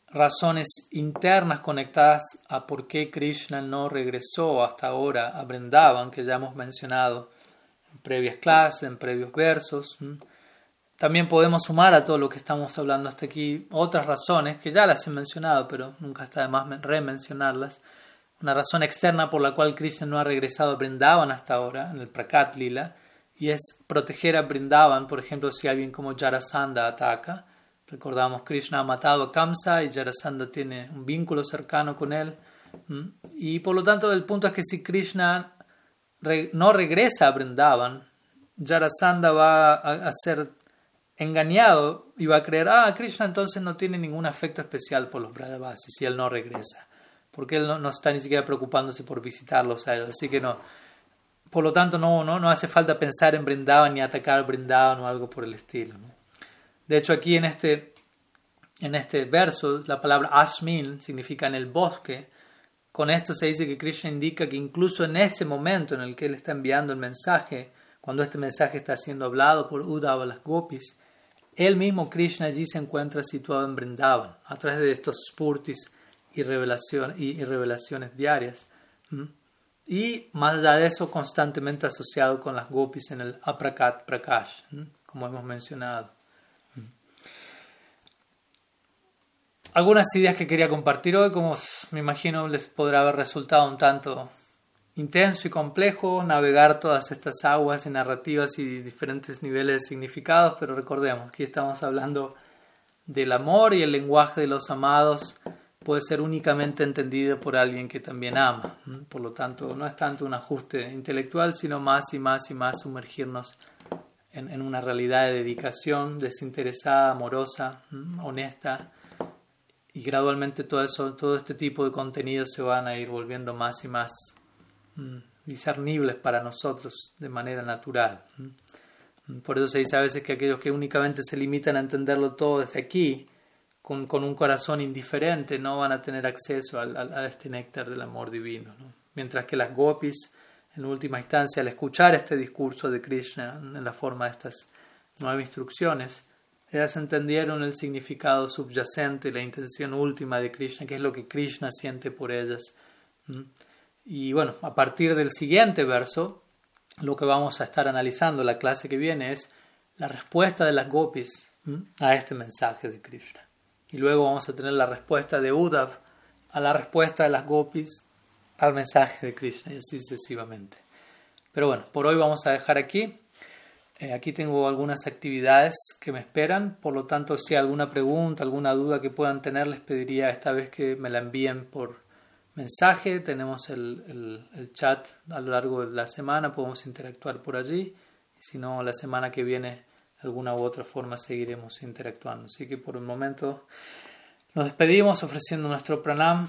razones internas conectadas a por qué Krishna no regresó hasta ahora a que ya hemos mencionado en previas clases, en previos versos. También podemos sumar a todo lo que estamos hablando hasta aquí otras razones que ya las he mencionado, pero nunca está de más remencionarlas. Una razón externa por la cual Krishna no ha regresado a Vrindavan hasta ahora, en el Prakat Lila, y es proteger a Vrindavan, por ejemplo, si alguien como Jarasandha ataca Recordamos, Krishna ha matado a Kamsa y Jarasandha tiene un vínculo cercano con él. Y por lo tanto, el punto es que si Krishna no regresa a Vrindavan, Jarasandha va a, ser engañado y va a creer, ah, Krishna entonces no tiene ningún afecto especial por los Brajavasis si él no regresa, porque él no, está ni siquiera preocupándose por visitarlos a ellos. Así que no, por lo tanto, no, no, no hace falta pensar en Vrindavan ni atacar Vrindavan o algo por el estilo. De hecho, aquí en este, en este verso, la palabra Asmin significa en el bosque. Con esto se dice que Krishna indica que incluso en ese momento en el que él está enviando el mensaje, cuando este mensaje está siendo hablado por Uddhava las gopis, él mismo Krishna allí se encuentra situado en Vrindavan, a través de estos spurtis y, y, revelaciones diarias. Y más allá de eso, constantemente asociado con las gopis en el Aprakat Prakash, como hemos mencionado. algunas ideas que quería compartir hoy, como me imagino les podrá haber resultado un tanto intenso y complejo navegar todas estas aguas y narrativas y diferentes niveles de significados, pero recordemos, aquí estamos hablando del amor y el lenguaje de los amados puede ser únicamente entendido por alguien que también ama. Por lo tanto, no es tanto un ajuste intelectual, sino más y más y más sumergirnos en, una realidad de dedicación desinteresada, amorosa, honesta y gradualmente todo eso, todo este tipo de contenidos se van a ir volviendo más y más discernibles para nosotros de manera natural. Por eso se dice a veces que aquellos que únicamente se limitan a entenderlo todo desde aquí, con, un corazón indiferente, no van a tener acceso a, a, este néctar del amor divino. Mientras que las gopis, en última instancia, al escuchar este discurso de Krishna en la forma de estas nueve instrucciones, ellas entendieron el significado subyacente, la intención última de Krishna, que es lo que Krishna siente por ellas. Y bueno, a partir del siguiente verso, lo que vamos a estar analizando la clase que viene es la respuesta de las gopis a este mensaje de Krishna. Y luego vamos a tener la respuesta de Uddhav a la respuesta de las gopis al mensaje de Krishna y así sucesivamente. Pero bueno, por hoy vamos a dejar aquí. Eh, aquí tengo algunas actividades que me esperan, por lo tanto, si alguna pregunta, alguna duda que puedan tener, les pediría esta vez que me la envíen por mensaje. Tenemos el, el, chat a lo largo de la semana, podemos interactuar por allí. Si no, la semana que viene, de alguna u otra forma, seguiremos interactuando. Así que por el momento nos despedimos ofreciendo nuestro pranam,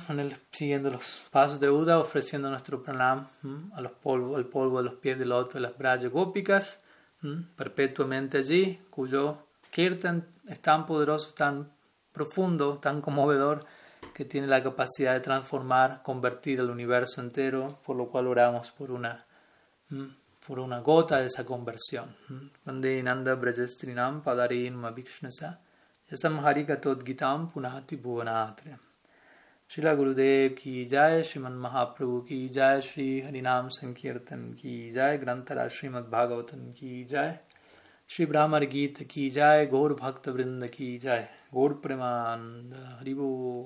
siguiendo los pasos de Buda, ofreciendo nuestro pranam al polvo de los pies del otro de las brayas gópicas perpetuamente allí, cuyo kirtan es tan poderoso, tan profundo, tan conmovedor, que tiene la capacidad de transformar, convertir el universo entero, por lo cual oramos por una, por una gota de esa conversión. Vande Nanda Brajastrinam Padarein Mabhikshnasa Yasam Harikatodgitam Punati Bhuvanatre. Srila Gurudev ki jaya Shriman Mahaprabhu ki jaya Shri Harinam Sankirtan ki jaya Grantara Shrimad Bhagavatam ki jaya Shri Brahmar Gita ki jaya Gaur Bhakta Vrinda ki jaya Gaur Premanda हरिबो